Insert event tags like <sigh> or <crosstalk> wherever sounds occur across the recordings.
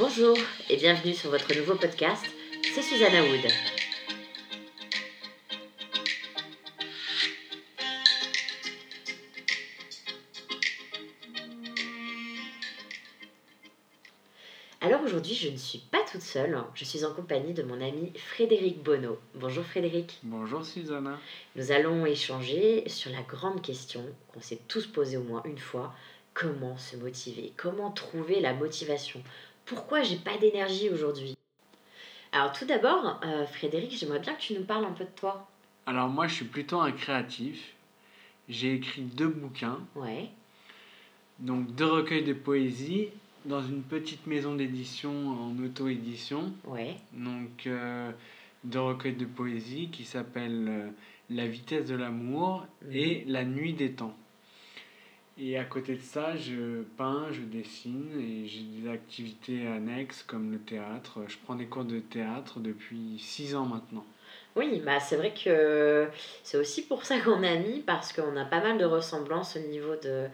Bonjour et bienvenue sur votre nouveau podcast, c'est Susanna Wood. Alors aujourd'hui, je ne suis pas toute seule, je suis en compagnie de mon ami Frédéric Bonneau. Bonjour Frédéric. Bonjour Susanna. Nous allons échanger sur la grande question qu'on s'est tous posée au moins une fois, comment se motiver Comment trouver la motivation Pourquoi j'ai pas d'énergie aujourd'hui? Alors tout d'abord, euh, Frédéric, j'aimerais bien que tu nous parles un peu de toi. Alors moi, je suis plutôt un créatif. J'ai écrit deux bouquins, Ouais, donc deux recueils de poésie dans une petite maison d'édition en auto-édition. ouais, Donc euh, deux recueils de poésie qui s'appellent euh, La vitesse de l'amour Mhm. et La nuit des temps. Et à côté de ça, je peins, je dessine et j'ai des activités annexes comme le théâtre. Je prends des cours de théâtre depuis six ans maintenant. Oui, bah c'est vrai que c'est aussi pour ça qu'on a mis, parce qu'on a pas mal de ressemblances au niveau de,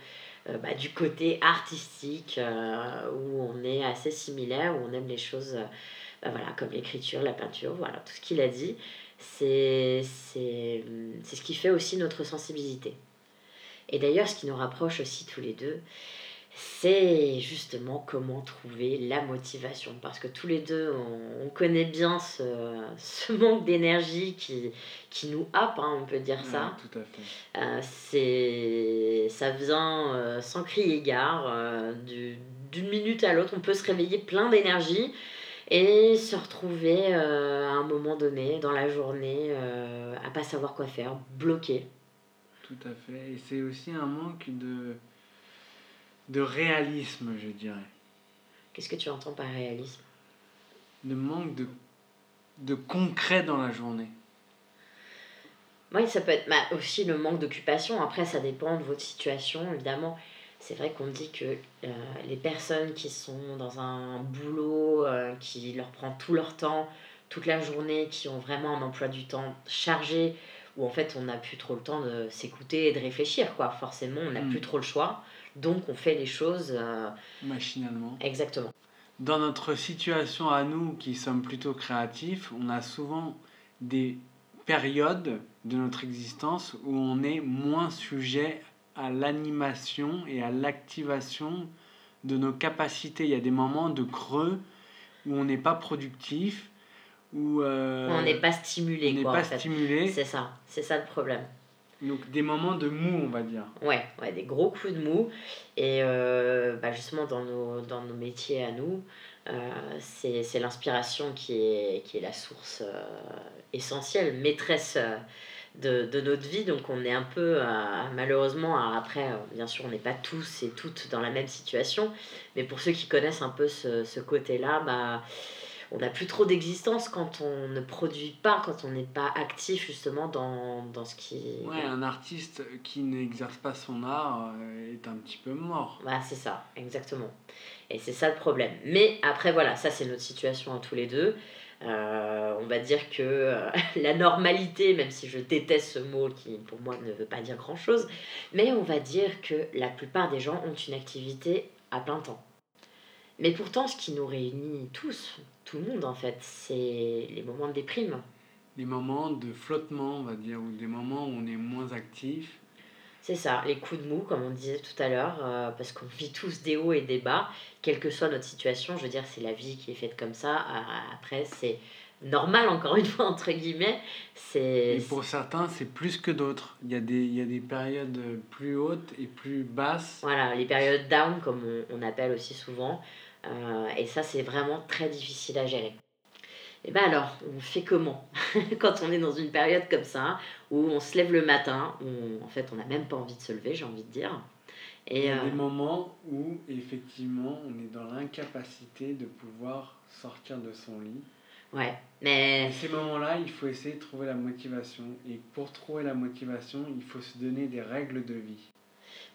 euh, bah, du côté artistique, euh, où on est assez similaire, où on aime les choses euh, bah, voilà, comme l'écriture, la peinture, voilà, tout ce qu'il a dit, c'est ce qui fait aussi notre sensibilité. Et d'ailleurs, ce qui nous rapproche aussi tous les deux, c'est justement comment trouver la motivation. Parce que tous les deux, on, on connaît bien ce, ce manque d'énergie qui, qui nous happe, hein, on peut dire ça. Tout à fait. Euh, c'est, ça vient euh, sans crier gare, euh, du- d'une minute à l'autre, on peut se réveiller plein d'énergie et se retrouver à un moment donné dans la journée à pas savoir quoi faire, bloqué. Tout à fait. Et c'est aussi un manque de, de réalisme, je dirais. Qu'est-ce que tu entends par réalisme? De manque de, de concret dans la journée. Oui, ça peut être bah, aussi le manque d'occupation. Après, ça dépend de votre situation, évidemment. C'est vrai qu'on dit que euh, les personnes qui sont dans un boulot euh, qui leur prend tout leur temps, toute la journée, qui ont vraiment un emploi du temps chargé, où en fait on n'a plus trop le temps de s'écouter et de réfléchir, quoi. Forcément, on n'a Mm. plus trop le choix. Donc, on fait les choses euh, Machinalement. exactement. Dans notre situation à nous qui sommes plutôt créatifs, on a souvent des périodes de notre existence où on est moins sujet à l'animation et à l'activation de nos capacités. Il y a des moments de creux où on n'est pas productif, où euh, on n'est pas stimulé, on n'est pas en fait. stimulé. C'est ça, c'est ça le problème. Donc des moments de mou, on va dire. Ouais, ouais, des gros coups de mou. Et euh, bah justement, dans nos, dans nos métiers à nous, euh, c'est l'inspiration qui est, qui est la source euh, essentielle, maîtresse de, de notre vie. Donc on est un peu, malheureusement, après, bien sûr, on n'est pas tous et toutes dans la même situation. Mais pour ceux qui connaissent un peu ce, ce côté-là, bah, on n'a plus trop d'existence quand on ne produit pas, quand on n'est pas actif justement dans, dans ce qui... Ouais, un artiste qui n'exerce pas son art euh, est un petit peu mort. Voilà, c'est ça, exactement. Et c'est ça le problème. Mais après, voilà, ça c'est notre situation à tous les deux. Euh, on va dire que euh, <laughs> la normalité, même si je déteste ce mot qui pour moi ne veut pas dire grand-chose, mais on va dire que la plupart des gens ont une activité à plein temps. Mais pourtant, ce qui nous réunit tous, tout le monde en fait, c'est les moments de déprime. Des moments de flottement, on va dire, ou des moments où on est moins actif. C'est ça, les coups de mou, comme on disait tout à l'heure, euh, parce qu'on vit tous des hauts et des bas, quelle que soit notre situation. Je veux dire, c'est la vie qui est faite comme ça. Euh, Après, c'est normal, encore une fois, entre guillemets. C'est. Et pour certains, c'est plus que d'autres. Il y, a des, il y a des périodes plus hautes et plus basses. Voilà, les périodes down, comme on, on appelle aussi souvent. Euh, et ça, c'est vraiment très difficile à gérer. Et ben alors, on fait comment <laughs> quand on est dans une période comme ça, où on se lève le matin, où en fait on n'a même pas envie de se lever, j'ai envie de dire. Il Et y a euh, des moments où, effectivement, on est dans l'incapacité de pouvoir sortir de son lit. ouais, mais Et ces moments-là, il faut essayer de trouver la motivation. Et pour trouver la motivation, il faut se donner des règles de vie.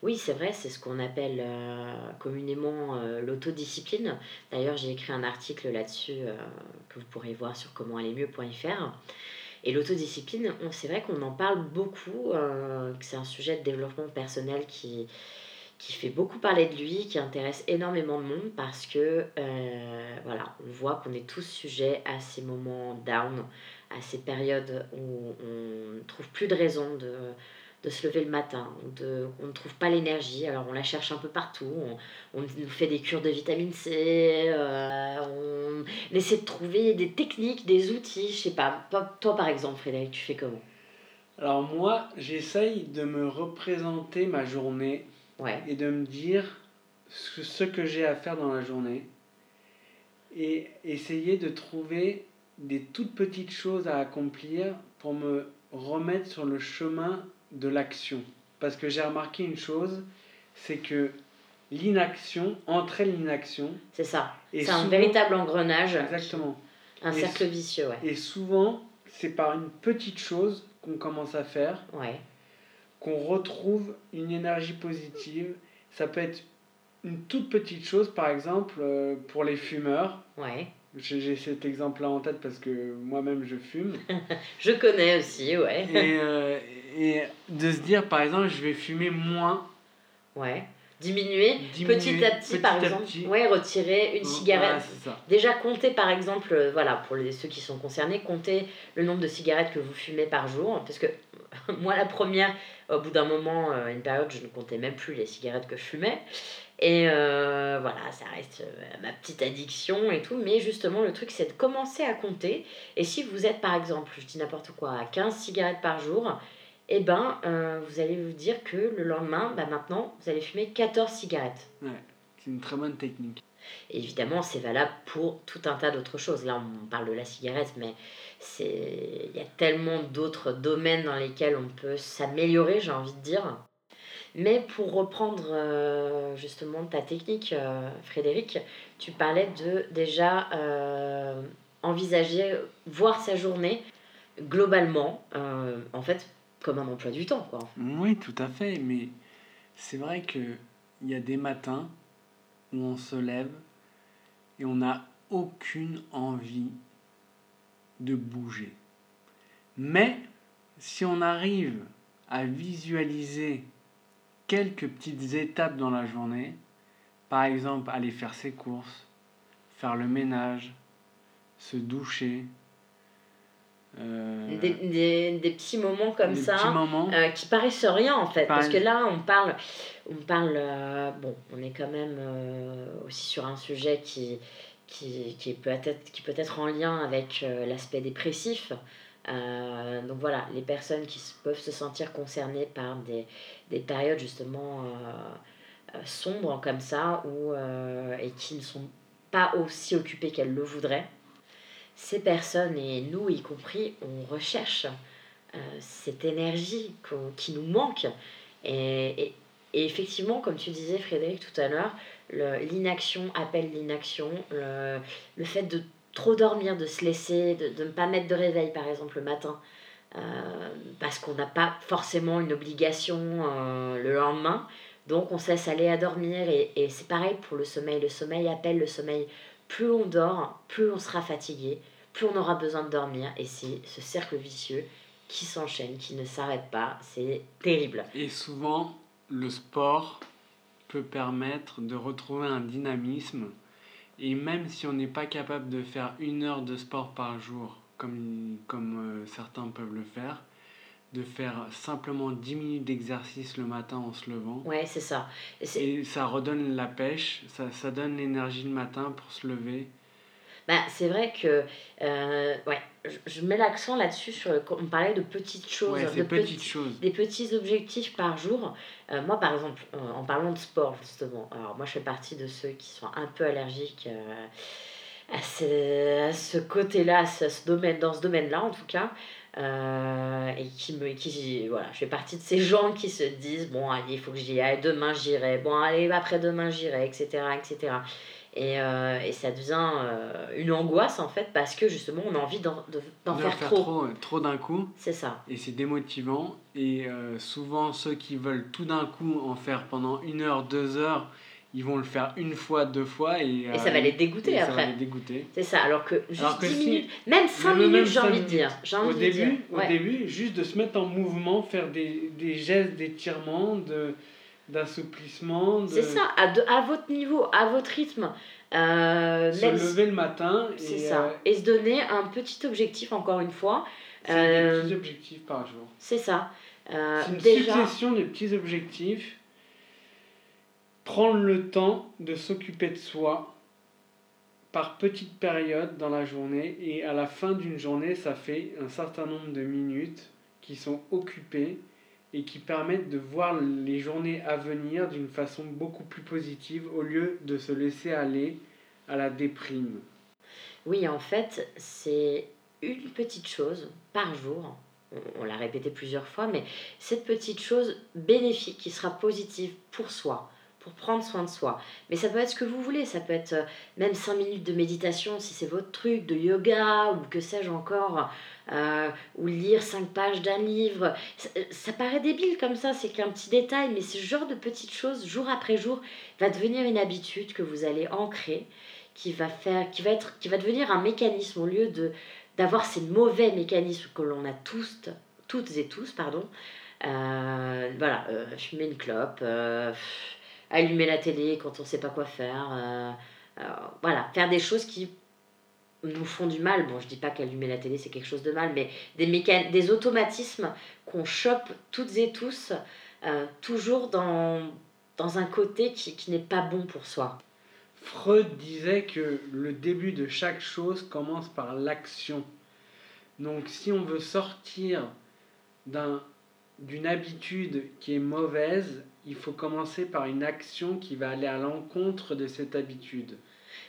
Oui, c'est vrai, c'est ce qu'on appelle euh, communément euh, l'autodiscipline. D'ailleurs, j'ai écrit un article là-dessus euh, que vous pourrez voir sur commentallermieux.fr. Et l'autodiscipline, c'est vrai qu'on en parle beaucoup, c'est un sujet de développement personnel qui, qui fait beaucoup parler de lui, qui intéresse énormément de monde parce que voilà, on voit qu'on est tous sujets à ces moments down, à ces périodes où on ne trouve plus de raison de, de se lever le matin, de, on ne trouve pas l'énergie, alors on la cherche un peu partout, on, on nous fait des cures de vitamine C, euh, on essaie de trouver des techniques, des outils, je sais pas. Toi par exemple Frédéric, tu fais comment? Alors moi j'essaye de me représenter ma journée et de me dire ce, ce que j'ai à faire dans la journée et essayer de trouver des toutes petites choses à accomplir pour me remettre sur le chemin de l'action. Parce que j'ai remarqué une chose, c'est que l'inaction entraîne l'inaction. C'est ça. C'est un véritable engrenage. Exactement. Un cercle vicieux, ouais. Et souvent, c'est par une petite chose qu'on commence à faire. Ouais qu'on retrouve une énergie positive. Ça peut être une toute petite chose, par exemple, euh, pour les fumeurs. Ouais. J'ai cet exemple-là en tête parce que moi-même je fume. <laughs> je connais aussi, ouais. et, euh, et de se dire, par exemple, je vais fumer moins. Ouais. Diminuer, petit à petit, par exemple. Ouais, retirer une cigarette. Déjà, compter, par exemple, euh, voilà, pour les, ceux qui sont concernés, compter le nombre de cigarettes que vous fumez par jour. Parce que <laughs> moi, la première, au bout d'un moment, euh, une période, je ne comptais même plus les cigarettes que je fumais. Et euh, voilà, ça reste ma petite addiction et tout. Mais justement, le truc, c'est de commencer à compter. Et si vous êtes, par exemple, je dis n'importe quoi, à 15 cigarettes par jour, et eh ben, euh, vous allez vous dire que le lendemain, bah maintenant, vous allez fumer 14 cigarettes. Ouais, c'est une très bonne technique. évidemment, c'est valable pour tout un tas d'autres choses. Là, on parle de la cigarette, mais il y a tellement d'autres domaines dans lesquels on peut s'améliorer, j'ai envie de dire. Mais pour reprendre euh, justement ta technique, euh, Frédéric, tu parlais de déjà envisager, voir sa journée globalement. en fait, comme un emploi du temps, quoi. Oui, tout à fait, mais c'est vrai qu'il y a des matins où on se lève et on n'a aucune envie de bouger. Mais si on arrive à visualiser quelques petites étapes dans la journée, par exemple aller faire ses courses, faire le ménage, se doucher, euh, des, des, petits moments comme ça euh, qui paraissent rien en fait. Parce que là on parle on parle euh, bon on est quand même aussi sur un sujet qui qui, qui peut être qui peut être en lien avec l'aspect dépressif. Donc voilà les personnes qui peuvent se sentir concernées par des, des périodes justement sombres comme ça ou et qui ne sont pas aussi occupées qu'elles le voudraient ces personnes, et nous y compris, on recherche euh, cette énergie qui nous manque. Et, effectivement, comme tu disais Frédéric tout à l'heure, l'inaction appelle l'inaction, le, fait de trop dormir, de se laisser, de, ne pas mettre de réveil par exemple le matin, euh, parce qu'on n'a pas forcément une obligation euh, le lendemain. Donc on se laisse aller à dormir et, et c'est pareil pour le sommeil. Le sommeil appelle le sommeil. Plus on dort, plus on sera fatigué, plus on aura besoin de dormir. Et c'est ce cercle vicieux qui s'enchaîne, qui ne s'arrête pas. C'est terrible. Et souvent, le sport peut permettre de retrouver un dynamisme. Et même si on n'est pas capable de faire une heure de sport par jour, comme, comme euh, certains peuvent le faire, de faire simplement 10 minutes d'exercice le matin en se levant. Ouais, c'est ça. Et, ça redonne la pêche, ça, ça donne l'énergie le matin pour se lever. Bah, c'est vrai que euh, ouais, je, mets l'accent là-dessus sur on parlait de petites choses, de petites choses. des petits objectifs par jour. Euh, moi par exemple, euh, en parlant de sport justement, alors moi je fais partie de ceux qui sont un peu allergiques à ce, à ce côté-là, à ce, domaine, dans ce domaine-là en tout cas. et qui me qui voilà je fais partie de ces <laughs> gens qui se disent bon allez il faut que j'y aille demain j'irai bon allez après demain j'irai etc etc et, euh, et ça devient euh, une angoisse en fait parce que justement on a envie d'en, faire, faire, trop. Trop, d'un coup. C'est ça. Et c'est démotivant. Et euh, souvent ceux qui veulent tout d'un coup en faire pendant une heure, deux heures, ils vont le faire une fois, deux fois. Et, et ça va les dégoûter après. Ça va les dégoûter. C'est ça. Alors que juste 10 minutes, même 5 minutes, j'ai envie de dire. au, début, au début, juste de se mettre en mouvement, faire des, des gestes d'étirement, de d'assouplissement. De... C'est ça, à, de- à votre niveau, à votre rythme. Euh, Se même lever le matin C'est et, ça. euh, Et se donner un petit objectif, encore une fois. Euh, des petits objectifs par jour. C'est ça. Euh, C'est une déjà, succession de petits objectifs. Prendre le temps de s'occuper de soi par petites périodes dans la journée et à la fin d'une journée, ça fait un certain nombre de minutes qui sont occupées et qui permettent de voir les journées à venir d'une façon beaucoup plus positive au lieu de se laisser aller à la déprime. oui, en fait, c'est une petite chose par jour. On, l'a répété plusieurs fois, mais cette petite chose bénéfique qui sera positive pour soi, pour prendre soin de soi. Mais ça peut être ce que vous voulez, ça peut être euh, même 5 minutes de méditation si c'est votre truc, de yoga ou que sais-je encore, euh, ou lire 5 pages d'un livre. Ça, ça paraît débile comme ça, c'est qu'un petit détail, mais ce genre de petites choses, jour après jour, va devenir une habitude que vous allez ancrer, qui va, faire, qui va, être, qui va devenir un mécanisme au lieu de d'avoir ces mauvais mécanismes que l'on a tous, toutes et tous, pardon. Euh, voilà, euh, fumer une clope, euh, allumer la télé quand on ne sait pas quoi faire. euh, euh, voilà, faire des choses qui nous font du mal. Bon, je dis pas qu'allumer la télé c'est quelque chose de mal, mais des, mécan- des automatismes qu'on chope toutes et tous, euh, toujours dans, dans un côté qui, qui n'est pas bon pour soi. Freud disait que le début de chaque chose commence par l'action. Donc si on veut sortir d'un d'une habitude qui est mauvaise, il faut commencer par une action qui va aller à l'encontre de cette habitude.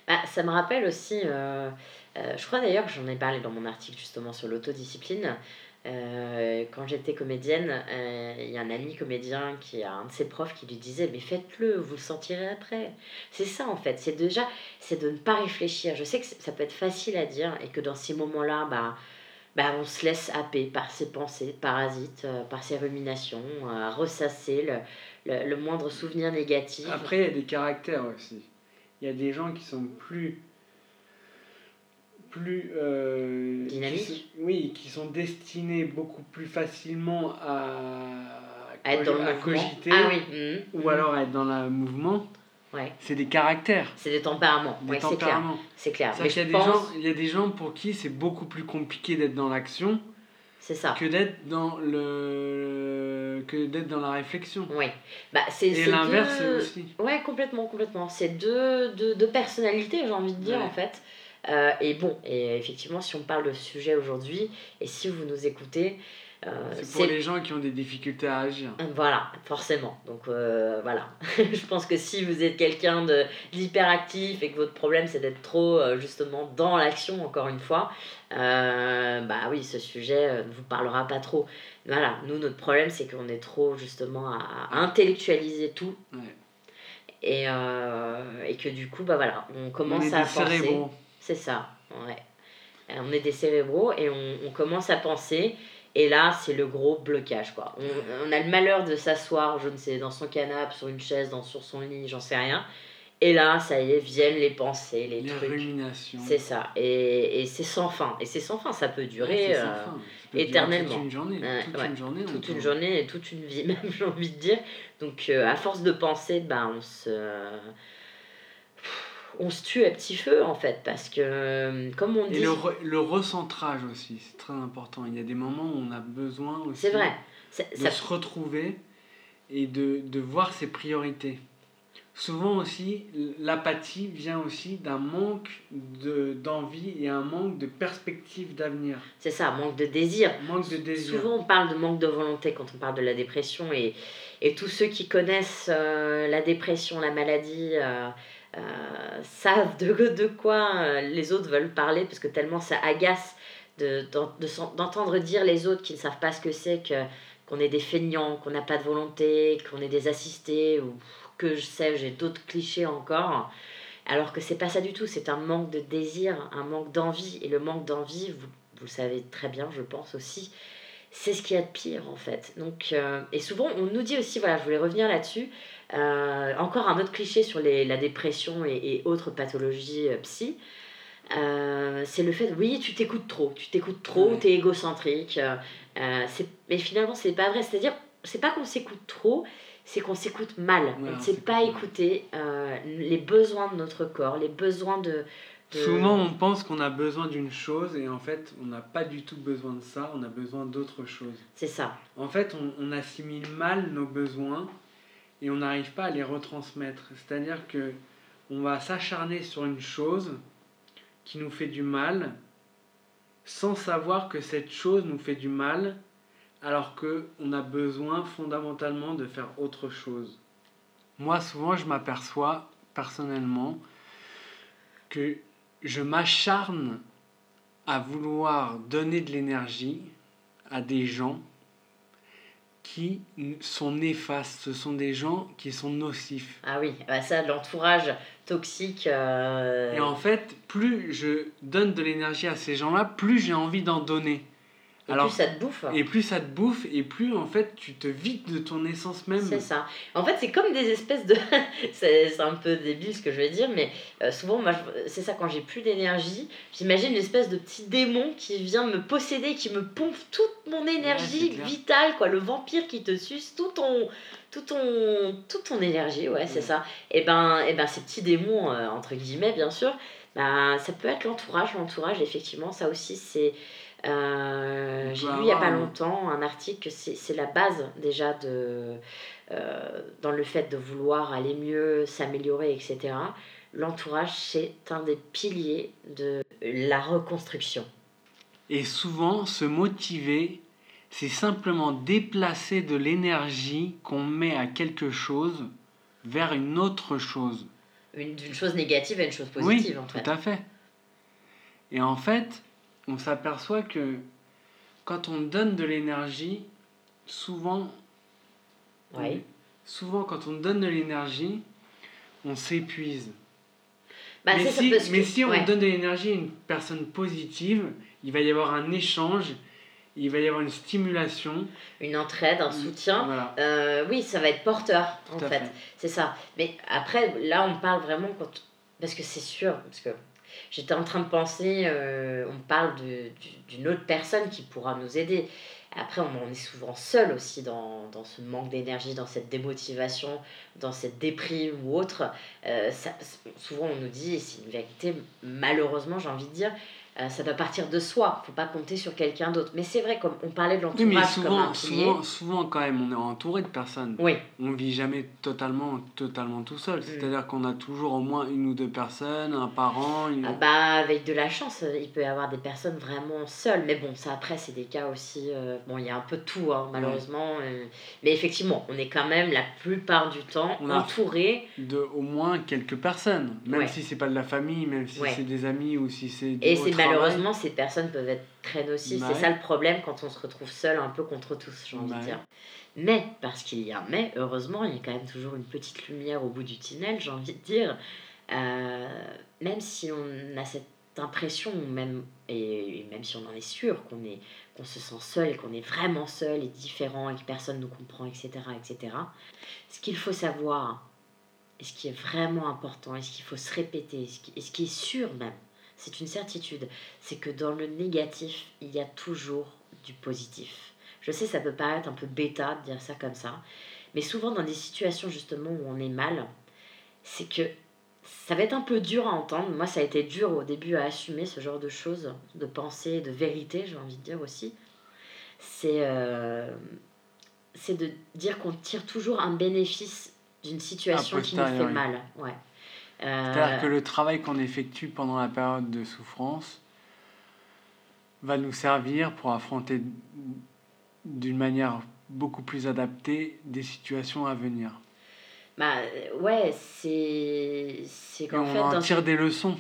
Bah, ça me rappelle aussi, euh, euh, je crois d'ailleurs que j'en ai parlé dans mon article justement sur l'autodiscipline. Euh, quand j'étais comédienne, il y a un ami comédien qui a un de ses profs qui lui disait Mais faites-le, vous le sentirez après. C'est ça en fait, c'est déjà c'est de ne pas réfléchir. Je sais que ça peut être facile à dire et que dans ces moments-là, bah, bah, on se laisse happer par ses pensées parasites, euh, par ses ruminations, à ressasser le, le, le moindre souvenir négatif. Après, il y a des caractères aussi. Il y a des gens qui sont plus. plus. euh, qui Dynamiques sont- Oui, qui sont destinés beaucoup plus facilement à. à être dans le à mouvement. cogiter. Ah oui. mhm, Ou mhm. alors à être dans le mouvement. Ouais. C'est des caractères. C'est des tempéraments. Des Ouais, c'est clair. tempéraments. C'est clair. Mais qu'il y, a des gens- il y a des gens pour qui c'est beaucoup plus compliqué d'être dans l'action c'est ça. que d'être dans le que d'être dans la réflexion. Oui. Bah, c'est Et l'inverse deux... aussi. Ouais, complètement, complètement. C'est deux, deux, deux personnalités, j'ai envie de dire, Ouais. en fait. Euh, et bon, et effectivement, si on parle de ce sujet aujourd'hui, et si vous nous écoutez, C'est pour les gens qui ont des difficultés à agir. Voilà, forcément. Donc euh, voilà. <laughs> je pense que si vous êtes quelqu'un d'hyperactif et que votre problème c'est d'être trop euh, justement dans l'action, encore une fois, euh, bah oui, ce sujet euh, ne vous parlera pas trop. Voilà, nous notre problème c'est qu'on est trop justement à, intellectualiser tout Ouais. et, euh, et que du coup, bah voilà, on commence on est à des penser. cérébraux. C'est ça, ouais. Euh, On est des cérébraux et on, on commence à penser. Et là, c'est le gros blocage, quoi. On, on a le malheur de s'asseoir, je ne sais, dans son canapé, sur une chaise, dans, sur son lit, j'en sais rien. Et là, ça y est, viennent les pensées, les, Les trucs. C'est ça. Et, et c'est sans fin. Et c'est sans fin, ça peut durer euh, fin. Ça peut durer éternellement. Toute une journée. Toute ouais. une journée. toute une journée et toute une vie, <laughs> même, j'ai envie de dire. Donc, euh, à force de penser, ben, on se. On se tue à petit feu, en fait, parce que, euh, comme on Et dit. le, re- le recentrage aussi, c'est très important. Il y a des moments où on a besoin aussi vrai. De Ça, se retrouver et de, de voir ses priorités. Souvent aussi, l'apathie vient aussi d'un manque de- d'envie et un manque de perspective d'avenir. c'est ça, manque de désir. Manque de désir. Souvent, on parle de manque de volonté quand on parle de la dépression. Et, et tous ceux qui connaissent euh, la dépression, la maladie, euh, savent de, quoi euh, les autres veulent parler, parce que tellement ça agace de- d'en- de d'entendre dire les autres qui ne savent pas ce que c'est que qu'on est des feignants, qu'on n'a pas de volonté, qu'on est des assistés, ou que je sais, j'ai d'autres clichés encore. Alors que c'est pas ça du tout, c'est un manque de désir, un manque d'envie. Et le manque d'envie, vous, vous le savez très bien, je pense aussi, c'est ce qu'il y a de pire en fait. Donc, euh, et souvent, on nous dit aussi, voilà, je voulais revenir là-dessus, euh, encore un autre cliché sur les, la dépression et, et autres pathologies euh, psy. Euh, c'est le fait, oui, tu t'écoutes trop, tu t'écoutes trop, Ouais. t'es égocentrique. euh, c'est- mais finalement, c'est pas vrai. C'est-à-dire, c'est pas qu'on s'écoute trop, c'est qu'on s'écoute mal. Ouais, on ne sait pas écouter les besoins de notre corps, les besoins de. de- Souvent, on pense qu'on a besoin d'une chose et en fait, on n'a pas du tout besoin de ça, on a besoin d'autre chose. C'est ça. En fait, on, on assimile mal nos besoins et on n'arrive pas à les retransmettre. C'est-à-dire que on va s'acharner sur une chose qui nous fait du mal sans savoir que cette chose nous fait du mal alors que on a besoin fondamentalement de faire autre chose. Moi, souvent, je m'aperçois personnellement que je m'acharne à vouloir donner de l'énergie à des gens qui sont néfastes. Ce sont des gens qui sont nocifs. Ah oui, bah ça, l'entourage toxique. euh, Et en fait, plus je donne de l'énergie à ces gens-là, plus j'ai envie d'en donner. Et Alors, plus ça te bouffe. et plus ça te bouffe, et plus en fait tu te vides de ton essence même. C'est ça. En fait, c'est comme des espèces de. <laughs> c'est un peu débile ce que je vais dire, mais euh, souvent, moi, je- c'est ça, quand j'ai plus d'énergie, j'imagine une espèce de petit démon qui vient me posséder, qui me pompe toute mon énergie vitale, quoi. Le vampire qui te suce tout ton. Tout ton, toute ton énergie, ouais, c'est ça. Et ben, et ben, ces petits démons, euh, entre guillemets, bien sûr, ben, ça peut être l'entourage. L'entourage, effectivement, ça aussi, c'est. Euh, J'ai lu il n'y a pas longtemps un article que c'est la base déjà de, euh, dans le fait de vouloir aller mieux, s'améliorer, etc. L'entourage, c'est un des piliers de la reconstruction. Et souvent, se motiver, c'est simplement déplacer de l'énergie qu'on met à quelque chose vers une autre chose. Une- D'une chose négative à une chose positive, oui, en fait. tout à fait. Et en fait, on s'aperçoit que quand on donne de l'énergie, souvent, Oui. souvent quand on donne de l'énergie, on s'épuise. Bah, mais si, que- on ouais. donne de l'énergie à une personne positive, il va y avoir un échange, il va y avoir une stimulation. Une entraide, un soutien. Voilà. Euh, oui, ça va être porteur, en Tout fait. fait. C'est ça. Mais après, là, on parle vraiment quand. Parce que c'est sûr, parce que j'étais en train de penser, euh, on parle d'une autre personne qui pourra nous aider. Après, on, on est souvent seul aussi dans, dans ce manque d'énergie, dans cette démotivation, dans cette déprime ou autre. Euh, ça- souvent, on nous dit, et c'est une vérité, malheureusement, j'ai envie de dire, euh, ça doit partir de soi. faut pas compter sur quelqu'un d'autre. Mais c'est vrai, comme on parlait de Oui, mais l'entourage comme un souvent, souvent, souvent, quand même, on est entouré de personnes. Oui, On vit jamais totalement, totalement tout Mm. seul. C'est-à-dire qu'on a toujours au moins une ou deux personnes, un parent. Une... Ah bah, avec de la chance, il peut y avoir des personnes vraiment seules. Mais bon, ça après, c'est des cas aussi. euh, bon, il y a un peu de tout, hein, malheureusement. euh, mais effectivement, on est quand même la plupart du temps On entouré. de au moins quelques personnes, même Ouais. si c'est pas de la famille, même si Ouais. c'est des amis ou si c'est Malheureusement, ces personnes peuvent être très nocives. Bah c'est ouais. ça le problème quand on se retrouve seul un peu contre tous, j'ai envie Bah de ouais. dire. Mais, parce qu'il y a un mais, heureusement, il y a quand même toujours une petite lumière au bout du tunnel, j'ai envie de dire. Euh, même si on a cette impression, même, et, et même si on en est sûr qu'on est qu'on se sent seul et qu'on est vraiment seul et différent et que personne ne nous comprend, etc., etc. Ce qu'il faut savoir, et ce qui est vraiment important, et ce qu'il faut se répéter, et ce qui, et ce qui est sûr même, c'est une certitude, c'est que dans le négatif, il y a toujours du positif. Je sais, ça peut paraître un peu bêta de dire ça comme ça, mais souvent dans des situations justement où on est mal, c'est que ça va être un peu dur à entendre. Moi, ça a été dur au début à assumer ce genre de choses, de pensée, de vérité, j'ai envie de dire aussi. C'est euh, c'est de dire qu'on tire toujours un bénéfice d'une situation qui nous fait mal. Ouais. Euh, C'est-à-dire que le travail qu'on effectue pendant la période de souffrance va nous servir pour affronter d'une manière beaucoup plus adaptée des situations à venir. Bah euh, ouais, c'est c'est qu'en on fait, en dans- tire des leçons.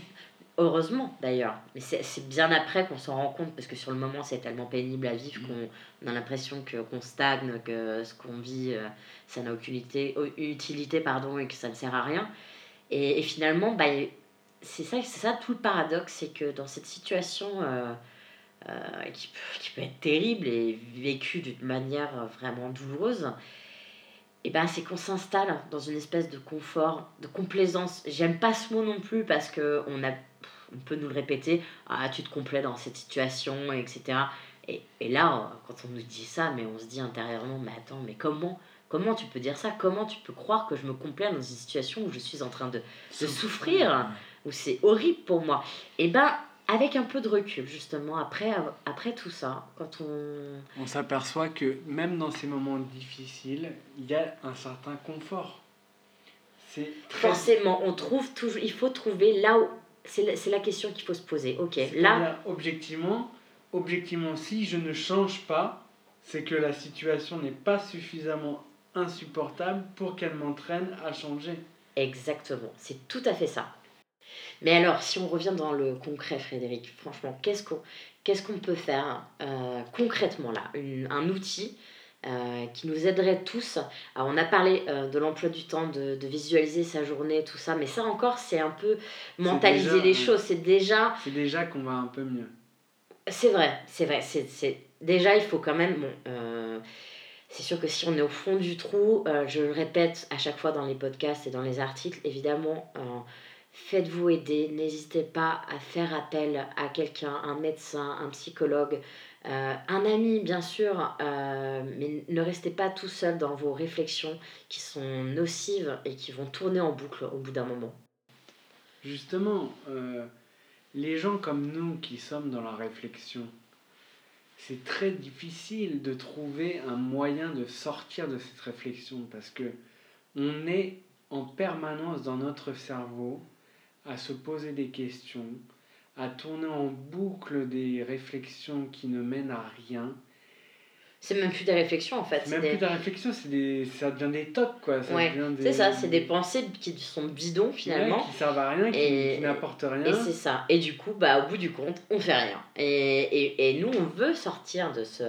heureusement d'ailleurs, mais c'est c'est bien après qu'on s'en rend compte parce que sur le moment c'est tellement pénible à vivre qu'on on a l'impression que qu'on stagne, que ce qu'on vit euh, ça n'a aucune utilité, utilité pardon et que ça ne sert à rien. Et, finalement, bah, c'est ça, ça tout le paradoxe, c'est que dans cette situation euh, euh, qui, peut, être terrible et vécue d'une manière vraiment douloureuse, et ben c'est qu'on s'installe dans une espèce de confort, de complaisance. J'aime pas ce mot non plus parce que on peut nous le répéter. Ah, tu te complais dans cette situation, etc. Et, et là, quand on nous dit ça, mais on se dit intérieurement, mais attends, mais comment, comment tu peux dire ça? Comment tu peux croire que je me complais dans une situation où je suis en train de, de souffrir, où c'est horrible pour moi? Eh ben, avec un peu de recul, justement, après, après tout ça, quand on... On s'aperçoit que même dans ces moments difficiles, il y a un certain confort. C'est Forcément, on trouve toujours... Il faut trouver là où... C'est la, la question qu'il faut se poser. Ok, là... Objectivement, objectivement, si je ne change pas, c'est que la situation n'est pas suffisamment insupportable pour qu'elle m'entraîne à changer. Exactement, c'est tout à fait ça. Mais alors, si on revient dans le concret, Frédéric, franchement, qu'est-ce qu'on peut faire euh, concrètement là Un outil euh, qui nous aiderait tous? Alors, on a parlé euh, de l'emploi du temps, de, de, visualiser sa journée, tout ça, mais ça encore, c'est un peu mentaliser les choses. C'est déjà. C'est déjà qu'on va un peu mieux. C'est vrai, c'est vrai. C'est, Déjà, il faut quand même. Bon, c'est sûr que si on est au fond du trou, je le répète à chaque fois dans les podcasts et dans les articles, évidemment faites-vous aider, n'hésitez pas à faire appel à quelqu'un, un médecin, un psychologue, euh, un ami bien sûr, euh, mais ne restez pas tout seul dans vos réflexions qui sont nocives et qui vont tourner en boucle au bout d'un moment. Justement, euh, les gens comme nous qui sommes dans la réflexion, c'est très difficile de trouver un moyen de sortir de cette réflexion parce que on est en permanence dans notre cerveau à se poser des questions, à tourner en boucle des réflexions qui ne mènent à rien. C'est même plus des réflexions en fait. Même plus des réflexions, des... ça devient des tocs quoi. Ça ouais, des... c'est ça, c'est des pensées qui sont bidons finalement. qui servent à rien, qui, n'apportent rien. Et c'est ça. Et du coup, bah, au bout du compte, on fait rien. Et, et, et nous, on veut sortir de ce,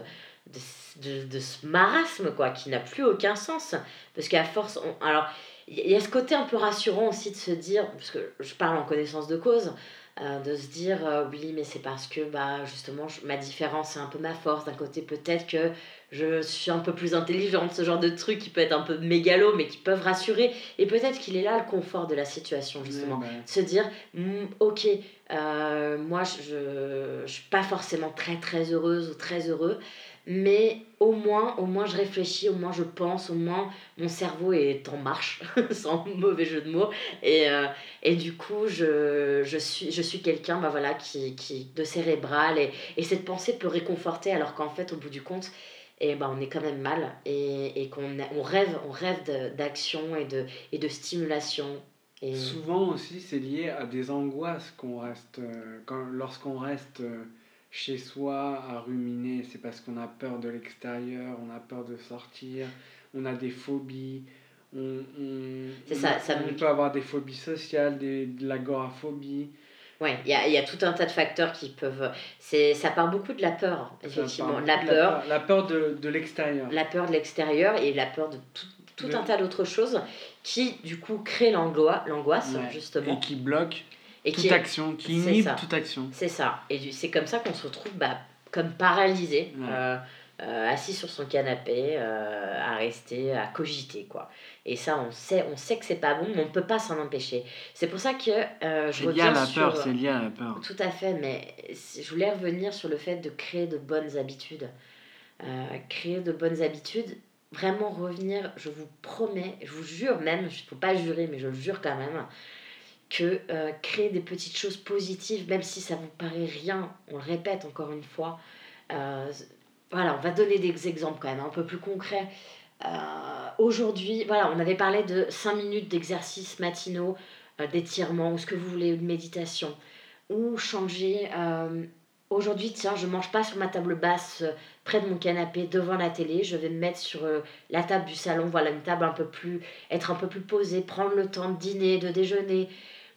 de, de, ce marasme quoi, qui n'a plus aucun sens. Parce qu'à force. On... Alors il y a ce côté un peu rassurant aussi de se dire, parce que je parle en connaissance de cause, euh, de se dire euh, oui mais c'est parce que bah justement ma différence c'est un peu ma force. D'un côté peut-être que je suis un peu plus intelligente ce genre de truc qui peut être un peu mégalo mais qui peuvent rassurer. Et peut-être qu'il est là le confort de la situation justement. bah. Se dire hmm, ok euh, moi je, je suis pas forcément très très heureuse ou très heureux mais au moins, au moins je réfléchis, au moins je pense, au moins mon cerveau est en marche, <laughs> sans mauvais jeu de mots. Et, euh, et du coup, je, je suis, je suis quelqu'un bah voilà, qui, qui, de cérébral et, et cette pensée peut réconforter alors qu'en fait, au bout du compte, et eh ben, on est quand même mal et, et qu'on on rêve, on rêve d'action et de, et de stimulation. Souvent aussi, c'est lié à des angoisses qu'on reste, euh, lorsqu'on reste... Euh, chez soi à ruminer, c'est parce qu'on a peur de l'extérieur, on a peur de sortir, on a des phobies, on, on, ça, ça on peut avoir des phobies sociales, des, de l'agoraphobie. Oui, il y a, y a, tout un tas de facteurs qui peuvent... C'est, ça part beaucoup de la peur, effectivement. La peur, la peur, de, de l'extérieur. La peur de l'extérieur et la peur de tout, tout un tas d'autres choses qui, du coup, créent l'angoisse, justement. Et qui bloquent et toute qui action, qui inhibe toute action. C'est ça. Et c'est comme ça qu'on se retrouve bah, comme paralysé, euh, euh, assis sur son canapé, euh, à rester, à cogiter. quoi. Et ça, on sait, on sait que c'est pas bon, mais on ne peut pas s'en empêcher. C'est pour ça que je reviens lié à la peur, c'est lié à la peur. Tout à fait, mais je voulais revenir sur le fait de créer de bonnes habitudes. créer de bonnes habitudes, vraiment revenir, je vous promets, je vous jure même, il ne faut pas jurer, mais je le jure quand même, que euh, créer des petites choses positives, même si ça vous paraît rien, on le répète encore une fois. Euh, voilà, on va donner des exemples quand même un peu plus concrets. Euh, aujourd'hui, voilà, on avait parlé de 5 minutes d'exercice matinaux, d'étirement, ou ce que vous voulez, de méditation, ou changer. Aujourd'hui, tiens, je mange pas sur ma table basse près de mon canapé devant la télé, je vais me mettre sur la table du salon, voilà une table un peu plus être un peu plus posée, prendre le temps de dîner, de déjeuner,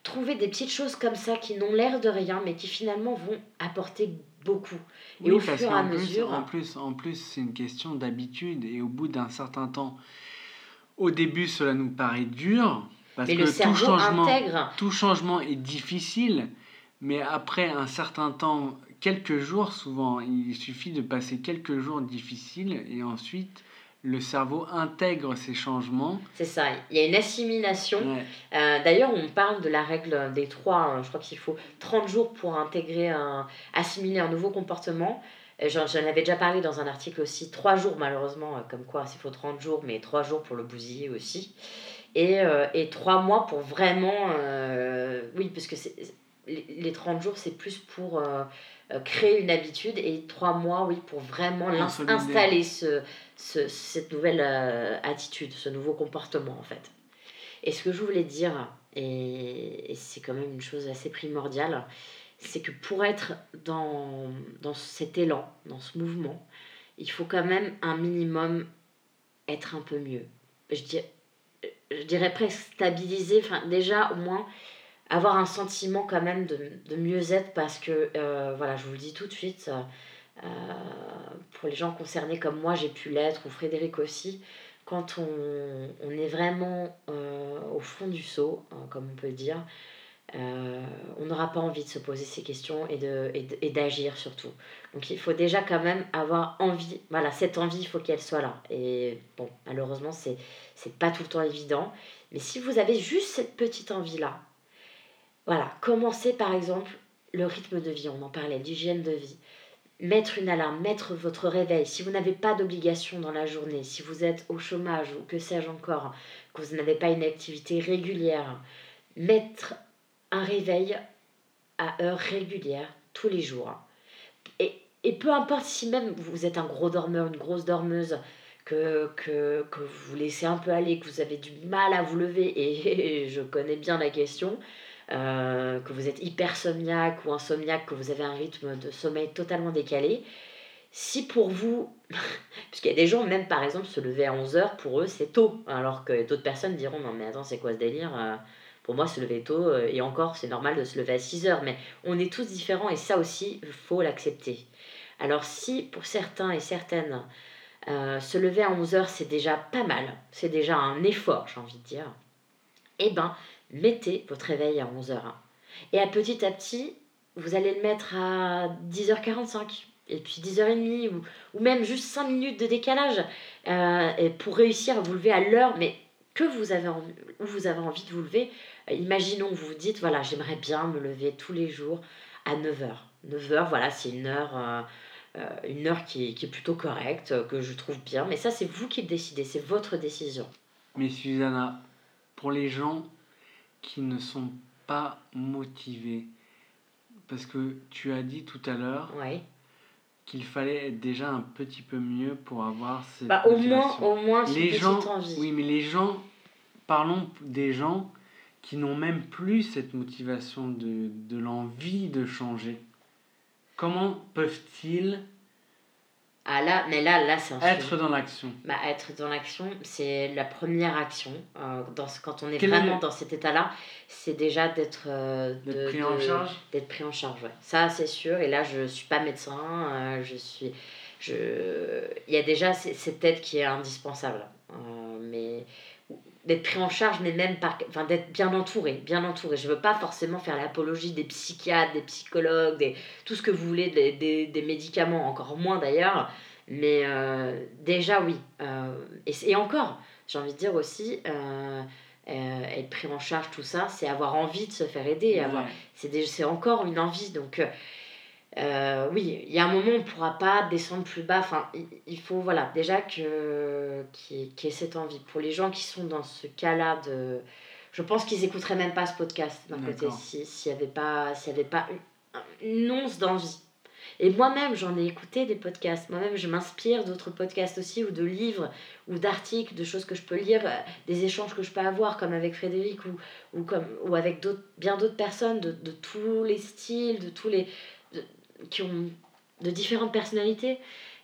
trouver des petites choses comme ça qui n'ont l'air de rien, mais qui finalement vont apporter beaucoup. Et au fur et à mesure. En plus, en plus c'est une question d'habitude. Et au bout d'un certain temps, au début, cela nous paraît dur. Parce que tout changement, tout changement est difficile. Mais après un certain temps, quelques jours souvent, il suffit de passer quelques jours difficiles et ensuite le cerveau intègre ces changements. C'est ça, il y a une assimilation. Euh, d'ailleurs, on parle de la règle des trois, hein. je crois qu'il faut 30 jours pour intégrer, un, assimiler un nouveau comportement. J'en avais déjà parlé dans un article aussi, trois jours malheureusement, comme quoi il faut 30 jours, mais trois jours pour le bousiller aussi. Et, et trois mois pour vraiment. oui, parce que les 30 jours, c'est plus pour créer une habitude et trois mois, oui, pour vraiment installer ce, ce, cette nouvelle attitude, ce nouveau comportement en fait. Et ce que je voulais dire, et, c'est quand même une chose assez primordiale, c'est que pour être dans, dans cet élan, dans ce mouvement, il faut quand même un minimum être un peu mieux. Je, dirais, je dirais presque stabiliser, enfin déjà au moins avoir un sentiment quand même de, de mieux-être parce que, euh, voilà, je vous le dis tout de suite, euh, pour les gens concernés comme moi, j'ai pu l'être, ou Frédéric aussi, quand on, on est vraiment euh, au fond du seau, hein, comme on peut le dire, euh, on n'aura pas envie de se poser ces questions et, de, et, d'agir surtout. Donc il faut déjà quand même avoir envie, voilà, cette envie, il faut qu'elle soit là. Et bon, malheureusement, c'est, c'est pas tout le temps évident. Mais si vous avez juste cette petite envie-là, voilà, commencez par exemple le rythme de vie, on en parlait, l'hygiène de vie mettre une alarme, mettre votre réveil, si vous n'avez pas d'obligation dans la journée, si vous êtes au chômage ou que sais-je encore, que vous n'avez pas une activité régulière, mettre un réveil à heure régulière tous les jours. Et, et peu importe si même vous êtes un gros dormeur, une grosse dormeuse, que, que, que vous laissez un peu aller, que vous avez du mal à vous lever, et <laughs> je connais bien la question, euh, que vous êtes hypersomniaque ou insomniaque, que vous avez un rythme de sommeil totalement décalé, si pour vous, <laughs> puisqu'il y a des gens, même par exemple, se lever à 11h, pour eux c'est tôt, alors que d'autres personnes diront non mais attends c'est quoi ce délire euh, Pour moi se lever tôt, euh, et encore c'est normal de se lever à 6h, mais on est tous différents et ça aussi, il faut l'accepter. Alors si pour certains et certaines, se lever à 11h c'est déjà pas mal, c'est déjà un effort j'ai envie de dire, eh ben mettez votre réveil à 11h. Et à petit à petit, vous allez le mettre à 10h45 et puis 10h30 ou, ou même juste 5 minutes de décalage euh, pour réussir à vous lever à l'heure, mais que vous avez où vous avez envie de vous lever. Euh, imaginons que vous vous dites, voilà, j'aimerais bien me lever tous les jours à 9h. 9h, voilà, c'est une heure, euh, une heure qui, qui est plutôt correcte, que je trouve bien, mais ça c'est vous qui le décidez, c'est votre décision. Mais Susanna, pour les gens qui ne sont pas motivés. Parce que tu as dit tout à l'heure qu'il fallait être déjà un petit peu mieux pour avoir cette bah, au moins au moins les gens oui mais les gens parlons des gens qui n'ont même plus cette motivation de, de l'envie de changer. Comment peuvent-ils ah là, mais là, là c'est Être dans l'action. Bah, être dans l'action, c'est la première action. Euh, dans quand on est vraiment dans cet état-là, c'est déjà d'être euh, pris en charge. D'être pris en charge, ouais. Ça, c'est sûr. Et là, je suis pas médecin. Euh, je suis. Je... Il y a déjà cette aide qui est indispensable. mais d'être pris en charge, mais même par, enfin, d'être bien entouré, bien entouré. Je veux pas forcément faire l'apologie des psychiatres, des psychologues, des, tout ce que vous voulez, des, des, des médicaments, encore moins d'ailleurs. Mais euh, déjà, oui. Euh, et, et, encore, j'ai envie de dire aussi, euh, être pris en charge, tout ça, c'est avoir envie de se faire aider. avoir C'est encore une envie. Donc, euh, oui, il y a un moment où on ne pourra pas descendre plus bas. Enfin, il, faut voilà, déjà que, qu'il, y ait cette envie. Pour les gens qui sont dans ce cas-là, de, je pense qu'ils n'écouteraient même pas ce podcast d'un côté s'il n'y avait pas, s'il avait pas une, once d'envie. Et moi-même, j'en ai écouté des podcasts. Moi-même, je m'inspire d'autres podcasts aussi, ou de livres, ou d'articles, de choses que je peux lire, euh, des échanges que je peux avoir, comme avec Frédéric, ou, ou, comme, ou avec bien d'autres personnes de, de tous les styles, de tous les qui ont de différentes personnalités.